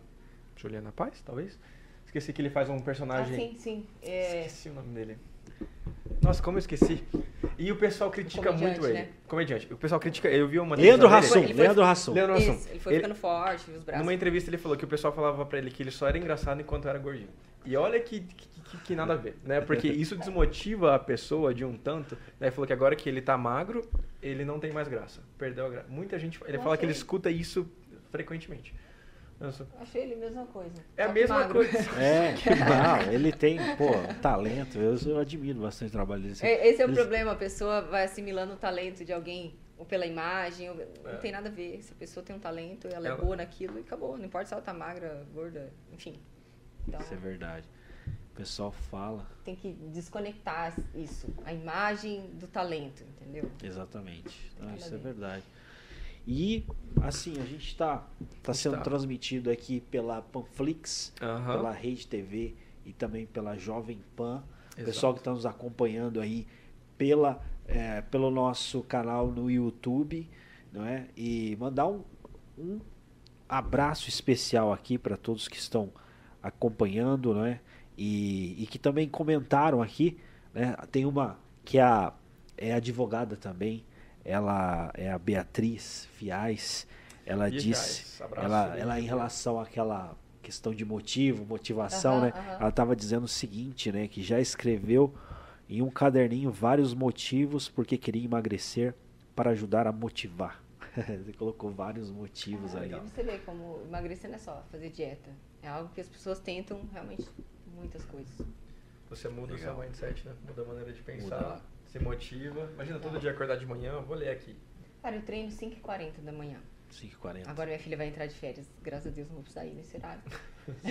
Juliana Paz, talvez? Esqueci que ele faz um Ah, personagem. sim, sim. É, Esqueci o nome dele. Nossa, como eu esqueci. E o pessoal critica Comediante, muito ele. né? Comediante. O pessoal critica. Eu vi uma Leandro entrevista Hassum, foi- Leandro Hassum. Leandro Hassum. isso, ele foi Ele- ficando forte, os braços. Numa entrevista ele falou que o pessoal falava pra ele que ele só era engraçado enquanto era gordinho. E olha que, que, que- que nada a ver, né? Porque isso desmotiva a pessoa de um tanto. Né? Ele falou que agora que ele tá magro, ele não tem mais graça. Perdeu a graça. Muita gente. Ele Eu fala que ele achei. escuta isso frequentemente. Nossa. Achei ele a mesma coisa. É a que mesma magro. coisa. É, não, ele tem, pô, talento. Eu, eu admiro bastante o trabalho dele. É, Esse é o Eles- problema, a pessoa vai assimilando o talento de alguém, ou pela imagem, ou- não É. tem nada a ver. Se a pessoa tem um talento, ela, é Ela- boa naquilo e acabou. Não importa se ela tá magra, gorda, enfim. Então, Isso é verdade. O pessoal fala. tem que desconectar isso, a imagem do talento, entendeu? Exatamente. Não, isso é ver. verdade. E, assim, a gente está tá sendo Está. transmitido aqui pela Panflix, Aham. pela Rede TV e também pela Jovem Pan. O Exato. pessoal que está nos acompanhando aí pela, é, pelo nosso canal no YouTube, não é? E mandar um, um abraço especial aqui para todos que estão acompanhando, não é? E, e que também comentaram aqui, né? Tem uma que é, a, é advogada também, ela é a Beatriz Fiais, ela Ih, disse, Fiais, abraço, ela, ela em relação àquela questão de motivo, motivação, né? Ela estava dizendo o seguinte, né? Que já escreveu em um caderninho vários motivos porque queria emagrecer para ajudar a motivar. Você colocou vários motivos Ah, aí. você ver como emagrecer não é só fazer dieta. É algo que as pessoas tentam realmente muitas coisas. Você muda Legal. o seu mindset, né? Muda a maneira de pensar, Muda. se motiva. Imagina todo dia acordar de manhã, eu vou ler aqui. Cara, eu treino 5h40 da manhã. 5h40. Agora minha filha vai entrar de férias. Graças a Deus não vou precisar ir nesse horário.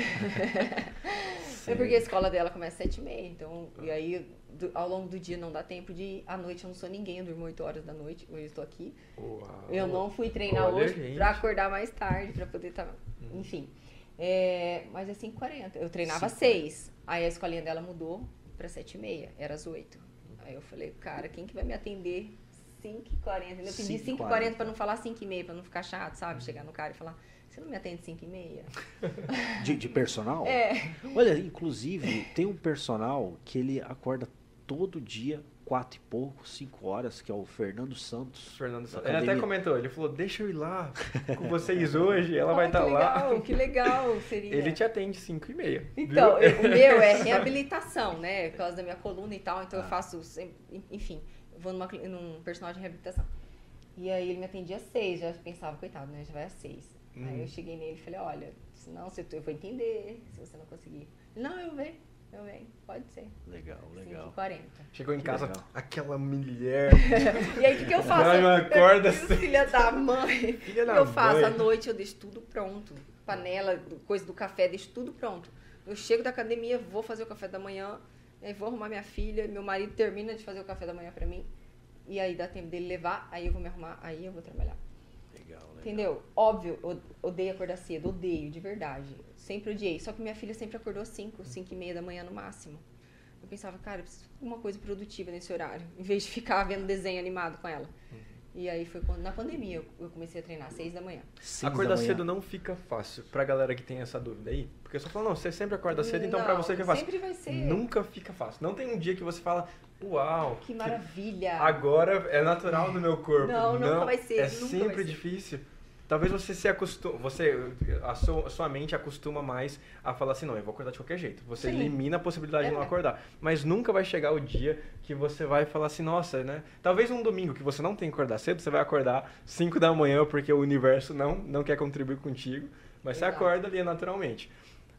é porque a escola dela começa às 7h30. Então, e aí do- ao longo do dia não dá tempo de ir. À noite eu não sou ninguém, eu durmo 8 horas da noite. Hoje eu estou aqui. Uau. Eu não fui treinar Olha, hoje pra acordar mais tarde, pra poder estar. Uhum. Enfim. É, mas é 5h40. Eu treinava às 5h40. 6. Aí a escolinha dela mudou pra 7h30. Era às 8. Aí eu falei, cara, quem que vai me atender 5h40? Eu pedi 5h40. 5h40 pra não falar 5h30, pra não ficar chato, sabe? Chegar no cara e falar, você não me atende 5h30? De, de personal? É. Olha, inclusive, tem um personal que ele acorda todo dia, quatro e pouco, cinco horas, que é o Fernando Santos. Fernando Santos. Ele até comentou, ele falou, deixa eu ir lá com vocês hoje, ela vai Ah, estar que lá. legal, Que legal seria. Ele te atende 5 e meia. Então, eu- o meu é reabilitação, né? Por causa da minha coluna e tal. Então Ah. eu faço, enfim, vou numa, num personal de reabilitação. E aí ele me atendia às seis, já pensava, coitado, né? Já vai às seis. Aí Uhum. eu cheguei nele e falei, olha, se não, se eu vou entender se você não conseguir. Não, eu venho, eu venho, pode ser. Legal, legal. 5h40. Chegou em Que casa, legal. aquela mulher. E aí o que, que eu faço? Ai, não acorda Eu- assim. Filha da mãe. Filha O da que eu faço? mãe. À noite eu deixo tudo pronto. Panela, coisa do café, deixo tudo pronto. Eu chego da academia, vou fazer o café da manhã, aí vou arrumar minha filha, meu marido termina de fazer o café da manhã pra mim. E aí dá tempo dele levar, aí eu vou me arrumar, aí eu vou trabalhar. Legal, legal. Entendeu? Óbvio, eu odeio acordar cedo, odeio, de verdade. Sempre odiei. Só que minha filha sempre acordou às 5, 5 e meia da manhã no máximo. Eu pensava, cara, eu preciso de alguma coisa produtiva nesse horário, em vez de ficar vendo desenho animado com ela. E aí foi quando, na pandemia, eu- eu comecei a treinar às 6 da manhã. Seis da Acordar manhã. cedo não fica fácil pra galera que tem essa dúvida aí. Porque você fala, não, você sempre acorda cedo, então pra Não, você que é fácil. Sempre vai ser. Nunca fica fácil. Não tem um dia que você fala, uau, Que maravilha. agora é natural no meu corpo. Não, nunca vai ser, É sempre ser. difícil. talvez você se acostuma, você, a sua, sua mente acostuma mais a falar assim, não, eu vou acordar de qualquer jeito. Você Sim. elimina a possibilidade de não É. acordar. Mas nunca vai chegar o dia que você vai falar assim, nossa, né? Talvez um domingo que você não tem que acordar cedo, você vai acordar 5 da manhã porque o universo não, não quer contribuir contigo, mas você acorda ali naturalmente.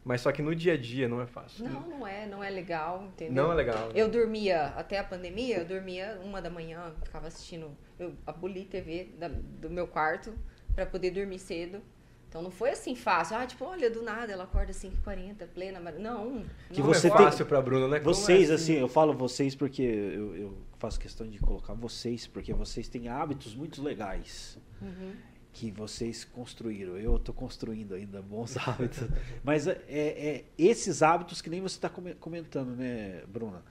Mas só que no dia a dia não é fácil. Não, não é, não é legal, entendeu? Não é legal. Eu dormia, até a pandemia, eu dormia uma da manhã, ficava assistindo, eu aboli TV da- do meu quarto pra poder dormir cedo. Então não foi assim fácil. Ah, tipo, olha, do nada ela acorda 5h40, plena. Mas não. Que não você é tem- fácil pra Bruna, né? Como Vocês, é assim, eu falo vocês porque eu, eu faço questão de colocar vocês, porque vocês têm hábitos muito legais Uhum. Que vocês construíram. Eu tô construindo ainda bons hábitos. Mas é, é esses hábitos que nem você está comentando, né, Bruna?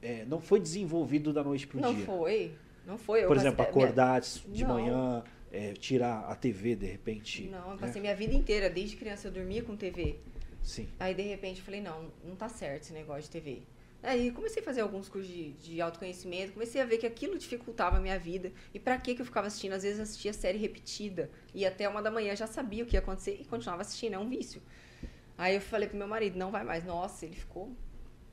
É, não foi desenvolvido da noite pro Não dia. foi. Não foi. Eu Por passei- exemplo, minha- acordar de Não. manhã, é, tirar a TV de repente. Não, eu né? passei minha vida inteira, desde criança eu dormia com TV. Sim. Aí de repente eu falei, não, não tá certo esse negócio de TV. Aí comecei a fazer alguns cursos de, de autoconhecimento, comecei a ver que aquilo dificultava a minha vida. E pra que eu ficava assistindo? Às vezes assistia série repetida. E até uma da manhã já sabia o que ia acontecer e continuava assistindo, é um vício. Aí eu falei pro meu marido, não vai mais. Nossa, ele ficou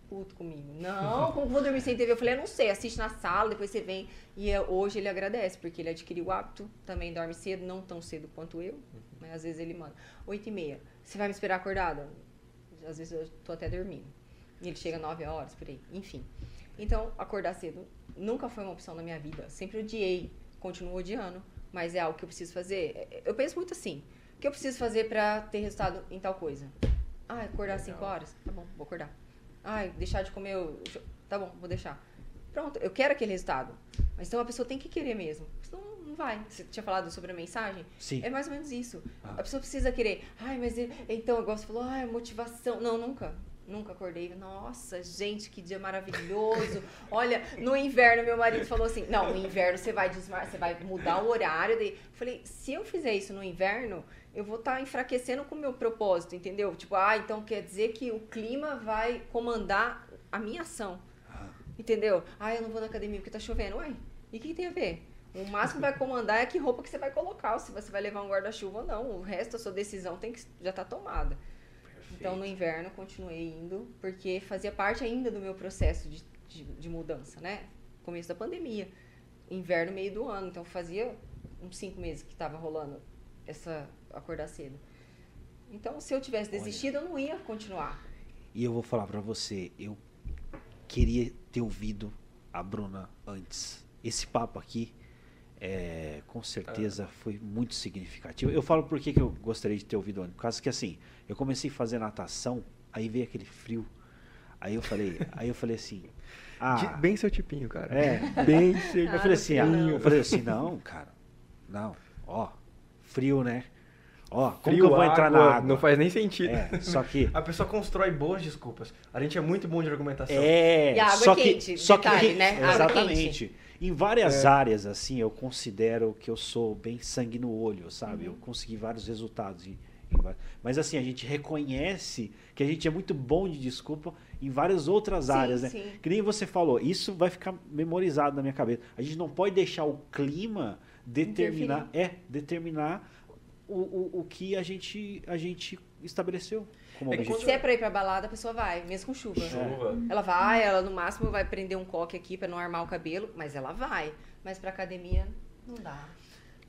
puto comigo. Não, como vou dormir sem TV? Eu falei, eu não sei, assiste na sala, depois você vem. E é- hoje ele agradece, porque ele adquiriu o hábito, também dorme cedo, não tão cedo quanto eu. Mas às vezes ele manda, oito e meia, você vai me esperar acordada? Às vezes eu tô até dormindo. E ele chega nove horas, por aí. Enfim. Então, acordar cedo nunca foi uma opção na minha vida. Sempre odiei, continuo odiando, mas é algo que eu preciso fazer. Eu penso muito assim, o que eu preciso fazer pra ter resultado em tal coisa? Ah, acordar às 5 horas? Tá bom, vou acordar. Ah, deixar de comer. Tá bom, vou deixar. Pronto, eu quero aquele resultado. Mas então a pessoa tem que querer mesmo. Senão não vai. Você tinha falado sobre a mensagem? Sim. É mais ou menos isso. Ah. A pessoa precisa querer. Ai, mas ele- então, igual você falou, ai, motivação. Não, nunca. Nunca acordei. Nossa, gente, que dia maravilhoso. Olha, no inverno, meu marido falou assim: não, no inverno você vai desmar, você vai mudar o horário. Daí, eu falei, se eu fizer isso no inverno, eu vou estar enfraquecendo com o meu propósito, entendeu? Tipo, ah, então quer dizer que o clima vai comandar a minha ação. Ah, Entendeu? Ah, eu não vou na academia porque tá chovendo. Ué, e o que, que tem a ver? O máximo que vai comandar é que roupa que você vai colocar, ou se você vai levar um guarda-chuva ou não. O resto, a sua decisão tem que já tá tomada. Então, no inverno, continuei indo, porque fazia parte ainda do meu processo de, de, de mudança, né? Começo da pandemia. Inverno, meio do ano. Então, fazia uns cinco meses que tava rolando essa acordar cedo. Então, se eu tivesse Olha. desistido, eu não ia continuar. E eu vou falar pra você, eu queria ter ouvido a Bruna antes. Esse papo aqui, é, com certeza, foi muito significativo. Eu falo por que que eu gostaria de ter ouvido antes. Por causa que assim, eu comecei a fazer natação, aí veio aquele frio. Aí eu falei, aí eu falei assim, ah, De- Bem seu tipinho, cara. é, Bem seu eu falei assim, ah, não. eu falei assim, não, cara, não, ó, frio, né? Ó, como Frio, que eu vou entrar na água, água? Não faz nem sentido. É, só que A pessoa constrói boas desculpas. A gente é muito bom de argumentação. É, E a água só é que, quente, só detalhe, que, né? Água Exatamente. Em várias É. áreas, assim, eu considero que eu sou bem sangue no olho, sabe? Uhum. Eu consegui vários resultados. Va- mas assim, a gente reconhece que a gente é muito bom de desculpa em várias outras Sim, áreas, né? sim. Que nem você falou, isso vai ficar memorizado na minha cabeça. A gente não pode deixar o clima determinar, é, determinar o, o, o que a gente, a gente estabeleceu como É. Se é pra ir pra balada, a pessoa vai, mesmo com chuva. Chuva. Ela vai, ela no máximo vai prender um coque aqui pra não armar o cabelo, mas ela vai. Mas pra academia, não dá.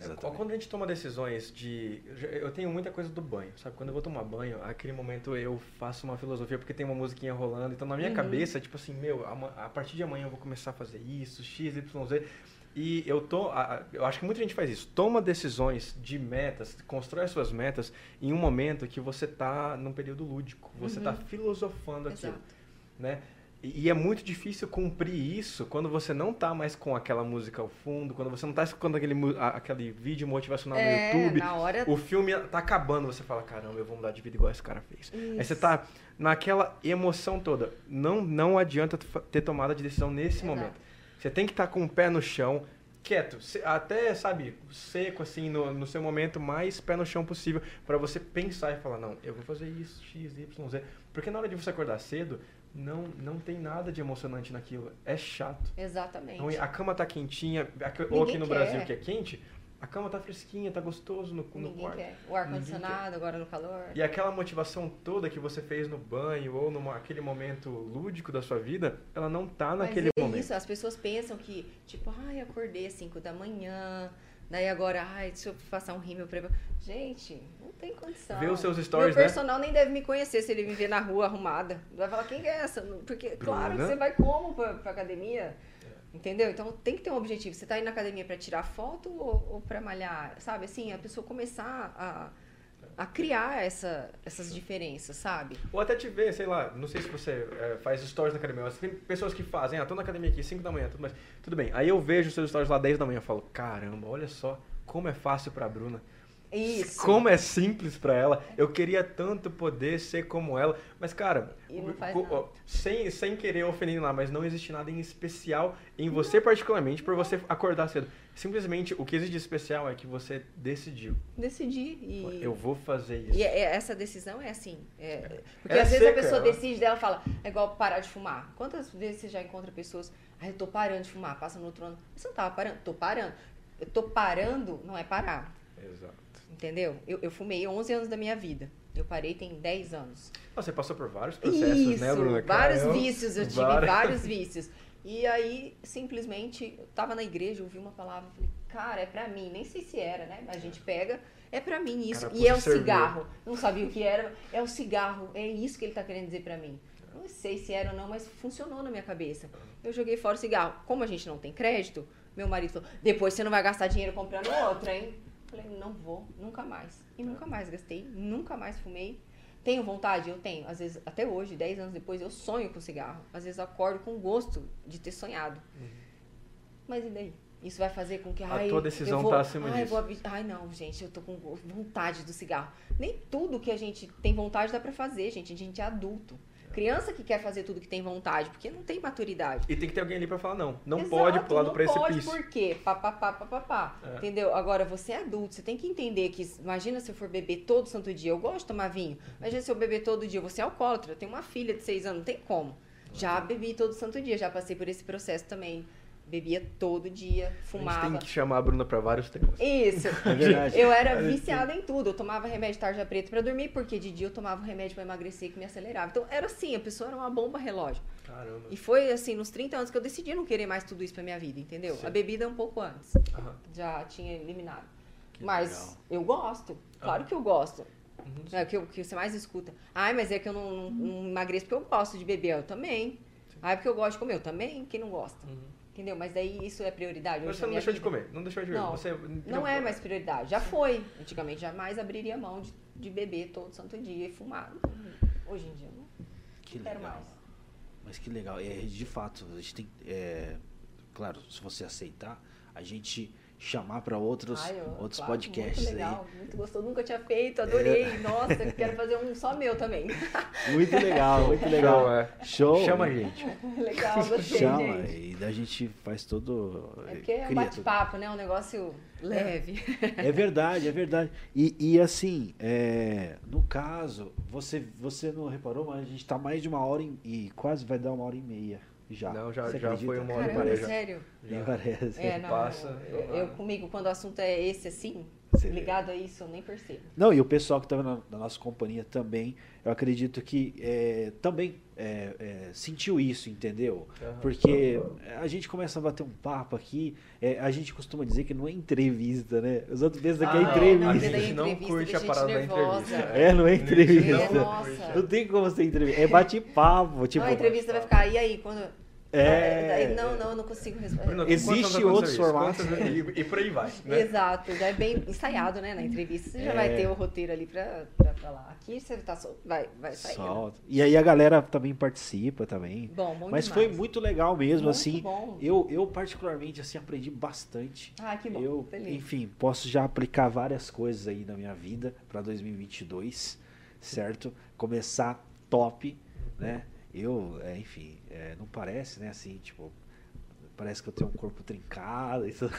É, Exatamente. Quando a gente toma decisões de. Eu tenho muita coisa do banho, sabe? Quando eu vou tomar banho, aquele momento eu faço uma filosofia porque tem uma musiquinha rolando. Então na minha Uhum. cabeça, tipo assim, meu, a partir de amanhã eu vou começar a fazer isso, X, Y, Z. E eu tô. Eu acho que muita gente faz isso. Toma decisões de metas, constrói as suas metas em um momento que você tá num período lúdico. Você Uhum. tá filosofando aquilo Exato. né? E é muito difícil cumprir isso quando você não tá mais com aquela música ao fundo, quando você não tá escutando aquele, aquele vídeo motivacional É, no YouTube. na hora. O filme tá acabando, você fala, caramba, eu vou mudar de vida igual esse cara fez. Aí você Isso. tá naquela emoção toda. Não, não adianta ter tomada de decisão nesse Exato. momento. Você tem que estar com o pé no chão, quieto, até, sabe, seco, assim, no, no seu momento mais pé no chão possível, pra você pensar e falar, não, eu vou fazer isso, X, Y, Z. Porque na hora de você acordar cedo, não, não tem nada de emocionante naquilo. É chato. Exatamente. Então, a cama tá quentinha, ou aqui no quer. Brasil que é quente, A cama tá fresquinha, tá gostoso no, no Ninguém quarto. quer. O ar-condicionado, agora no calor. E aquela motivação toda que você fez no banho ou naquele momento lúdico da sua vida, ela não tá naquele Mas é momento. isso, as pessoas pensam que, tipo, ai, acordei às 5 da manhã, daí agora, ai, deixa eu passar um rímel pra... Gente, não tem condição. Vê os seus Meu stories, né? personal nem deve me conhecer se ele me ver na rua arrumada. Vai falar, quem que é essa? Porque, claro que Bruna? você vai como pra, pra academia? Entendeu? Então tem que ter um objetivo. Você tá indo na academia pra tirar foto ou, ou pra malhar? Sabe? Assim, a pessoa começar a, a criar essa, essas diferenças, sabe? Ou até te ver, sei lá, não sei se você é, faz stories na academia, mas tem pessoas que fazem, ah, tô na academia aqui 5 da manhã, tudo mais. Tudo bem. Aí eu vejo os seus stories lá 10 da manhã e falo, caramba, olha só como é fácil pra Bruna. Isso. Como é simples pra ela. Eu queria tanto poder ser como ela. Mas, cara, co- sem, sem querer ofender lá, mas não existe nada em especial em você, particularmente, por você acordar cedo. Simplesmente o que existe de especial é que você decidiu. Decidir e... Eu vou fazer isso. E é- essa decisão é assim. é- porque É às vezes a seca, pessoa ela- decide dela fala, é igual parar de fumar. Quantas vezes você já encontra pessoas, ah, eu tô parando de fumar, passa no outro ano. Você não tava parando? Tô parando. Eu tô parando, não é parar. Exato. Entendeu? Eu, eu fumei 11 anos da minha vida. Eu parei tem 10 anos. Você passou por vários processos, Isso, né, Bruna? vários Caramba. vícios, eu tive Vários. vários vícios. E aí, simplesmente, eu tava na igreja, ouvi uma palavra, falei, cara, é pra mim. Nem sei se era, né? A gente pega, é pra mim isso. Cara, e é puxa o serviu. cigarro. Não sabia o que era, é o cigarro. É isso que ele tá querendo dizer pra mim. Não sei se era ou não, mas funcionou na minha cabeça. Eu joguei fora o cigarro. Como a gente não tem crédito, meu marido falou, depois você não vai gastar dinheiro comprando outra, hein? Falei, não vou, nunca mais. E nunca mais gastei, nunca mais fumei. Tenho vontade? Eu tenho. Às vezes, até hoje, 10 anos depois, eu sonho com cigarro. Às vezes acordo com gosto de ter sonhado. Mas e daí? Isso vai fazer com que. A ai, tua decisão vou, tá acima ai, disso. Vou, ai, não, gente, eu tô com vontade do cigarro. Nem tudo que a gente tem vontade dá pra fazer, gente. A gente é adulto. Criança que quer fazer tudo que tem vontade, porque não tem maturidade. E tem que ter alguém ali pra falar, não. Não Exato, pode pular do não precipício. pode por quê? Pá, pá, pá, pá, pá, pá. É. Entendeu? Agora, você é adulto, você tem que entender que, imagina se eu for beber todo santo dia, eu gosto de tomar vinho, imagina se eu beber todo dia, você é alcoólatra, eu tenho uma filha de seis anos, não tem como. Já bebi todo santo dia, já passei por esse processo também. Bebia todo dia, A gente fumava. tem que chamar a Bruna pra vários temas. Isso. É verdade. Eu era viciada em tudo. Eu tomava remédio tarja preta pra dormir, porque de dia eu tomava remédio pra emagrecer que me acelerava. Então era assim, a pessoa era uma bomba relógio. Caramba. E foi assim, nos 30 anos que eu decidi não querer mais tudo isso pra minha vida, entendeu? Sim. A bebida é um pouco antes. Aham. Já tinha eliminado. Que mas legal. eu gosto. Claro Aham. que eu gosto. Uhum. É o que, que você mais escuta. Ai, mas é que eu não, não- não emagreço porque eu gosto de beber. Eu também. Ai, porque eu gosto de comer. Eu também. Quem não gosta? Uhum. Entendeu? Mas daí isso é prioridade. Mas você não deixou de vida. comer. Não deixou de beber. Não, Você Não é mais prioridade. Já foi. Antigamente jamais abriria mão de, de beber todo santo dia e fumar. Hoje em dia não Que quero legal. mais. Mas que legal. É, de fato, a gente tem. é, claro, se você aceitar, a gente chamar para outros, Ai, eu- outros claro, podcasts Muito legal, aí. muito gostoso. Nunca tinha feito, adorei. É. Nossa, quero fazer um só meu também. Muito legal, muito legal. Show, é. Show. Chama a gente. legal, gostei, Chama. gente. E daí a gente faz todo. É porque é um bate-papo, né? Um negócio leve. É verdade, é verdade. E, e assim, é, no caso, você, você não reparou, mas a gente tá mais de uma hora e, e quase vai dar uma hora e meia já. Não, já- já foi uma hora e Caramba, já. sério. Nem parece. É, não. Passa, eu, eu- eu comigo, quando o assunto é esse assim, Você vê. ligado a isso, eu nem percebo. Não, e o pessoal que estava na, na nossa companhia também, eu acredito que é, também é, é, sentiu isso, entendeu? Aham. Porque a gente começa a bater um papo aqui, é, a gente costuma dizer que não é entrevista, né? Os outros pensam que é Ah, não, entrevista. a gente não entrevista curte a parada da nervosa. entrevista. É, não é entrevista. É, nossa. Não tem como ser entrevista. É bate-papo. Tipo, Não, a entrevista vai ficar, e aí, quando... É. Daí, não, não, eu não consigo responder. Existe outros formatos. E, e por aí vai, né? Exato, já é bem ensaiado, né? Na entrevista você já É. vai ter o roteiro ali pra, pra falar. Aqui você tá solto, vai, vai sair. solta. E aí a galera também participa também. Bom, bom Mas demais. foi muito legal mesmo, Muito assim. bom. Eu, eu particularmente assim aprendi bastante. Ah, que bom. Eu, Feliz. enfim, posso já aplicar várias coisas aí na minha vida para 2022, certo? Começar top, né? Eu, é, enfim, é, não parece, né? Assim, tipo, parece que eu tenho um corpo trincado e tudo.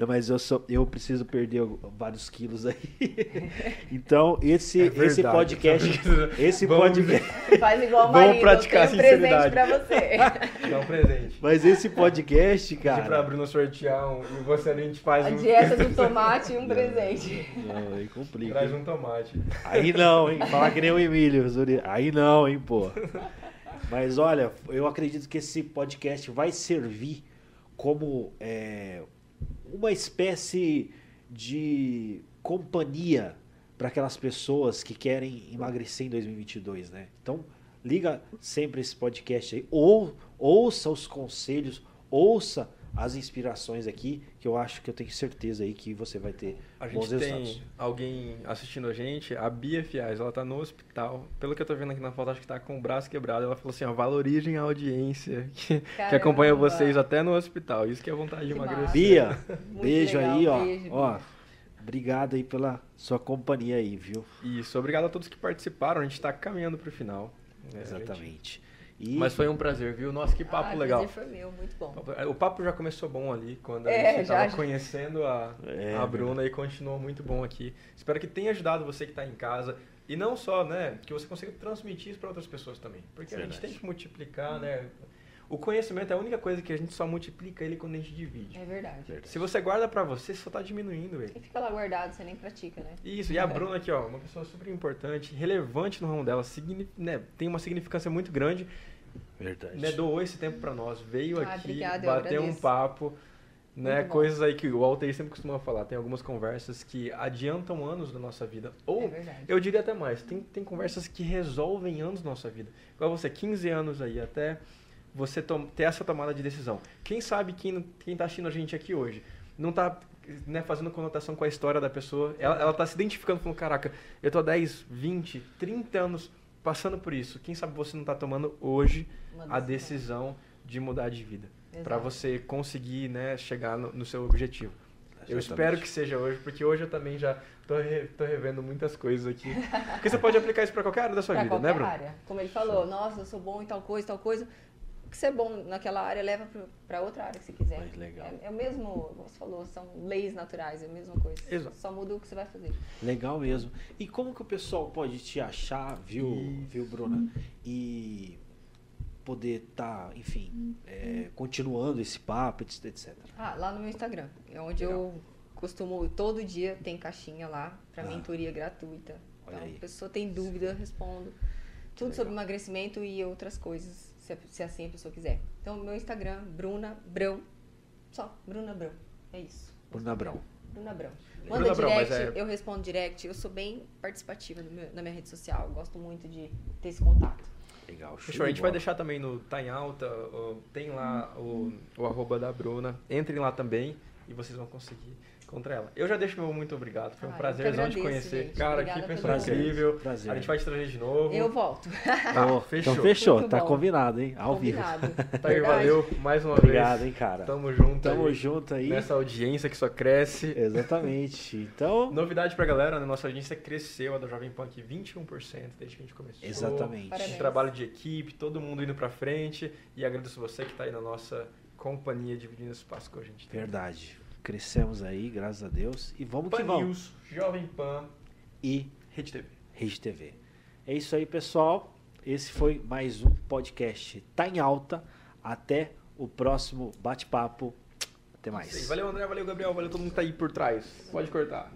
Não, mas eu, sou, eu preciso perder vários quilos aí. Então, esse, É esse verdade. podcast. Esse Vamos- podcast. Faz igual o Vamos marido, praticar eu tenho um presente sinceridade. pra você. Dá um presente. Mas esse podcast, cara. Bruna sortear um, e você a gente faz A um. dieta do tomate e um presente. Não, aí complica. Traz um tomate. Aí não, hein? Falar que nem o Emílio. Zuri. Aí não, hein, pô. Mas olha, eu acredito que esse podcast vai servir como é, uma espécie de companhia para aquelas pessoas que querem emagrecer em 2022, né? Então, liga sempre esse podcast aí, ou ouça os conselhos, ouça as inspirações aqui, que eu acho que eu tenho certeza aí que você vai ter A bons gente resultados. tem alguém assistindo a gente, a Bia Fiaz, ela tá no hospital. Pelo que eu tô vendo aqui na foto, acho que tá com o braço quebrado. Ela falou assim, ó, valorizem a audiência que, que acompanha vocês até no hospital. Isso que é vontade de Que emagrecer. massa. Bia, beijo legal, aí, ó. beijo, ó. Obrigado aí pela sua companhia aí, viu? Isso, obrigado a todos que participaram. A gente tá caminhando pro final. né, gente? Exatamente. E Mas foi um prazer, viu? Nossa, que papo ah, o legal. prazer foi meu, muito bom. O papo já começou bom ali, quando a É, gente já- tava já. conhecendo a, É, a Bruna e continuou muito bom aqui. Espero que tenha ajudado você que está em casa. E não só, né, que você consiga transmitir isso para outras pessoas também. Porque a gente Verdade. tem que multiplicar, né? O conhecimento é a única coisa que a gente só multiplica ele quando a gente divide. É verdade. Verdade. Se você guarda para você, você só tá diminuindo ele. E fica lá guardado, você nem pratica, né? Isso, e a Bruna aqui, ó, uma pessoa super importante, relevante no ramo dela, signi- né, tem uma significância muito grande, Verdade. né, doou esse tempo pra nós, veio Ah, aqui, obrigada, eu bateu um papo, né, coisas aí que o Altair sempre costuma falar, tem algumas conversas que adiantam anos da nossa vida, ou É verdade. eu diria até mais, tem, tem conversas que resolvem anos da nossa vida, igual você, 15 anos aí, até você ter essa tomada de decisão. Quem sabe quem, quem tá assistindo a gente aqui hoje não tá né, fazendo conotação com a história da pessoa, ela, ela tá se identificando falando, caraca, eu tô há 10, 20, 30 anos passando por isso, quem sabe você não tá tomando hoje a decisão de mudar de vida. Para você conseguir né, chegar no, no seu objetivo. Eu espero que seja hoje, porque hoje eu também já tô, re- tô revendo muitas coisas aqui. Porque você pode aplicar isso para qualquer área da sua Pra vida, qualquer né, Bruno? área. Como ele falou, nossa, eu sou bom em tal coisa, tal coisa. O que você é bom naquela área, leva pra outra área que você quiser. Mas legal. É, é o mesmo, como você falou, são leis naturais, é a mesma coisa. Exato. Só muda o que você vai fazer. Legal mesmo. E como que o pessoal pode te achar, viu, Isso. viu Bruna? E poder estar, enfim, é, continuando esse papo, etc. Ah, lá no meu Instagram, é onde Legal. eu costumo, todo dia tem caixinha lá pra Ah. mentoria gratuita. Olha Então, aí. a pessoa tem dúvida, eu respondo. Tudo Legal. sobre emagrecimento e outras coisas, se, se assim a pessoa quiser. Então, meu Instagram, Bruna Brão. Só, Bruna Brão. É isso. Bruna Brão. Bruna Brão. Bruna Manda Brão, mas direct, é- eu respondo direct. Eu sou bem participativa no meu- na minha rede social. eu Gosto muito de ter esse contato. Legal, Fechou, a gente vai deixar também no Tá em Alta, tem lá o, o arroba da Bruna. Entrem lá também e vocês vão conseguir encontrar ela. Eu já deixo meu muito obrigado, foi um Ah, prazerzão te conhecer. gente. Cara, Obrigada que pessoa incrível. Prazer. A gente vai te trazer de novo. Eu volto. Tá, fechou. Então fechou, Muito tá bom. combinado, hein? Ao vivo. Combinado. Tá aí, valeu mais uma Obrigado, vez. hein, cara. Tamo junto Tamo aí junto aí. nessa audiência que só cresce. Exatamente. Então, Novidade pra galera, né? Nossa audiência cresceu, a da Jovem Pan aqui 21% desde que a gente começou. exatamente. Parabéns. Um trabalho de equipe, todo mundo indo pra frente. E agradeço você que tá aí na nossa companhia, dividindo esse espaço com a gente. Verdade. Crescemos aí, graças a Deus. E vamos que Pan vamos. News, Jovem Pan, E Rede TV. Rede TV. É isso aí, pessoal. Esse foi mais um podcast. Tá em alta. Até o próximo bate-papo. Até mais. Valeu, André, valeu, Gabriel, valeu todo mundo que tá aí por trás. Pode cortar.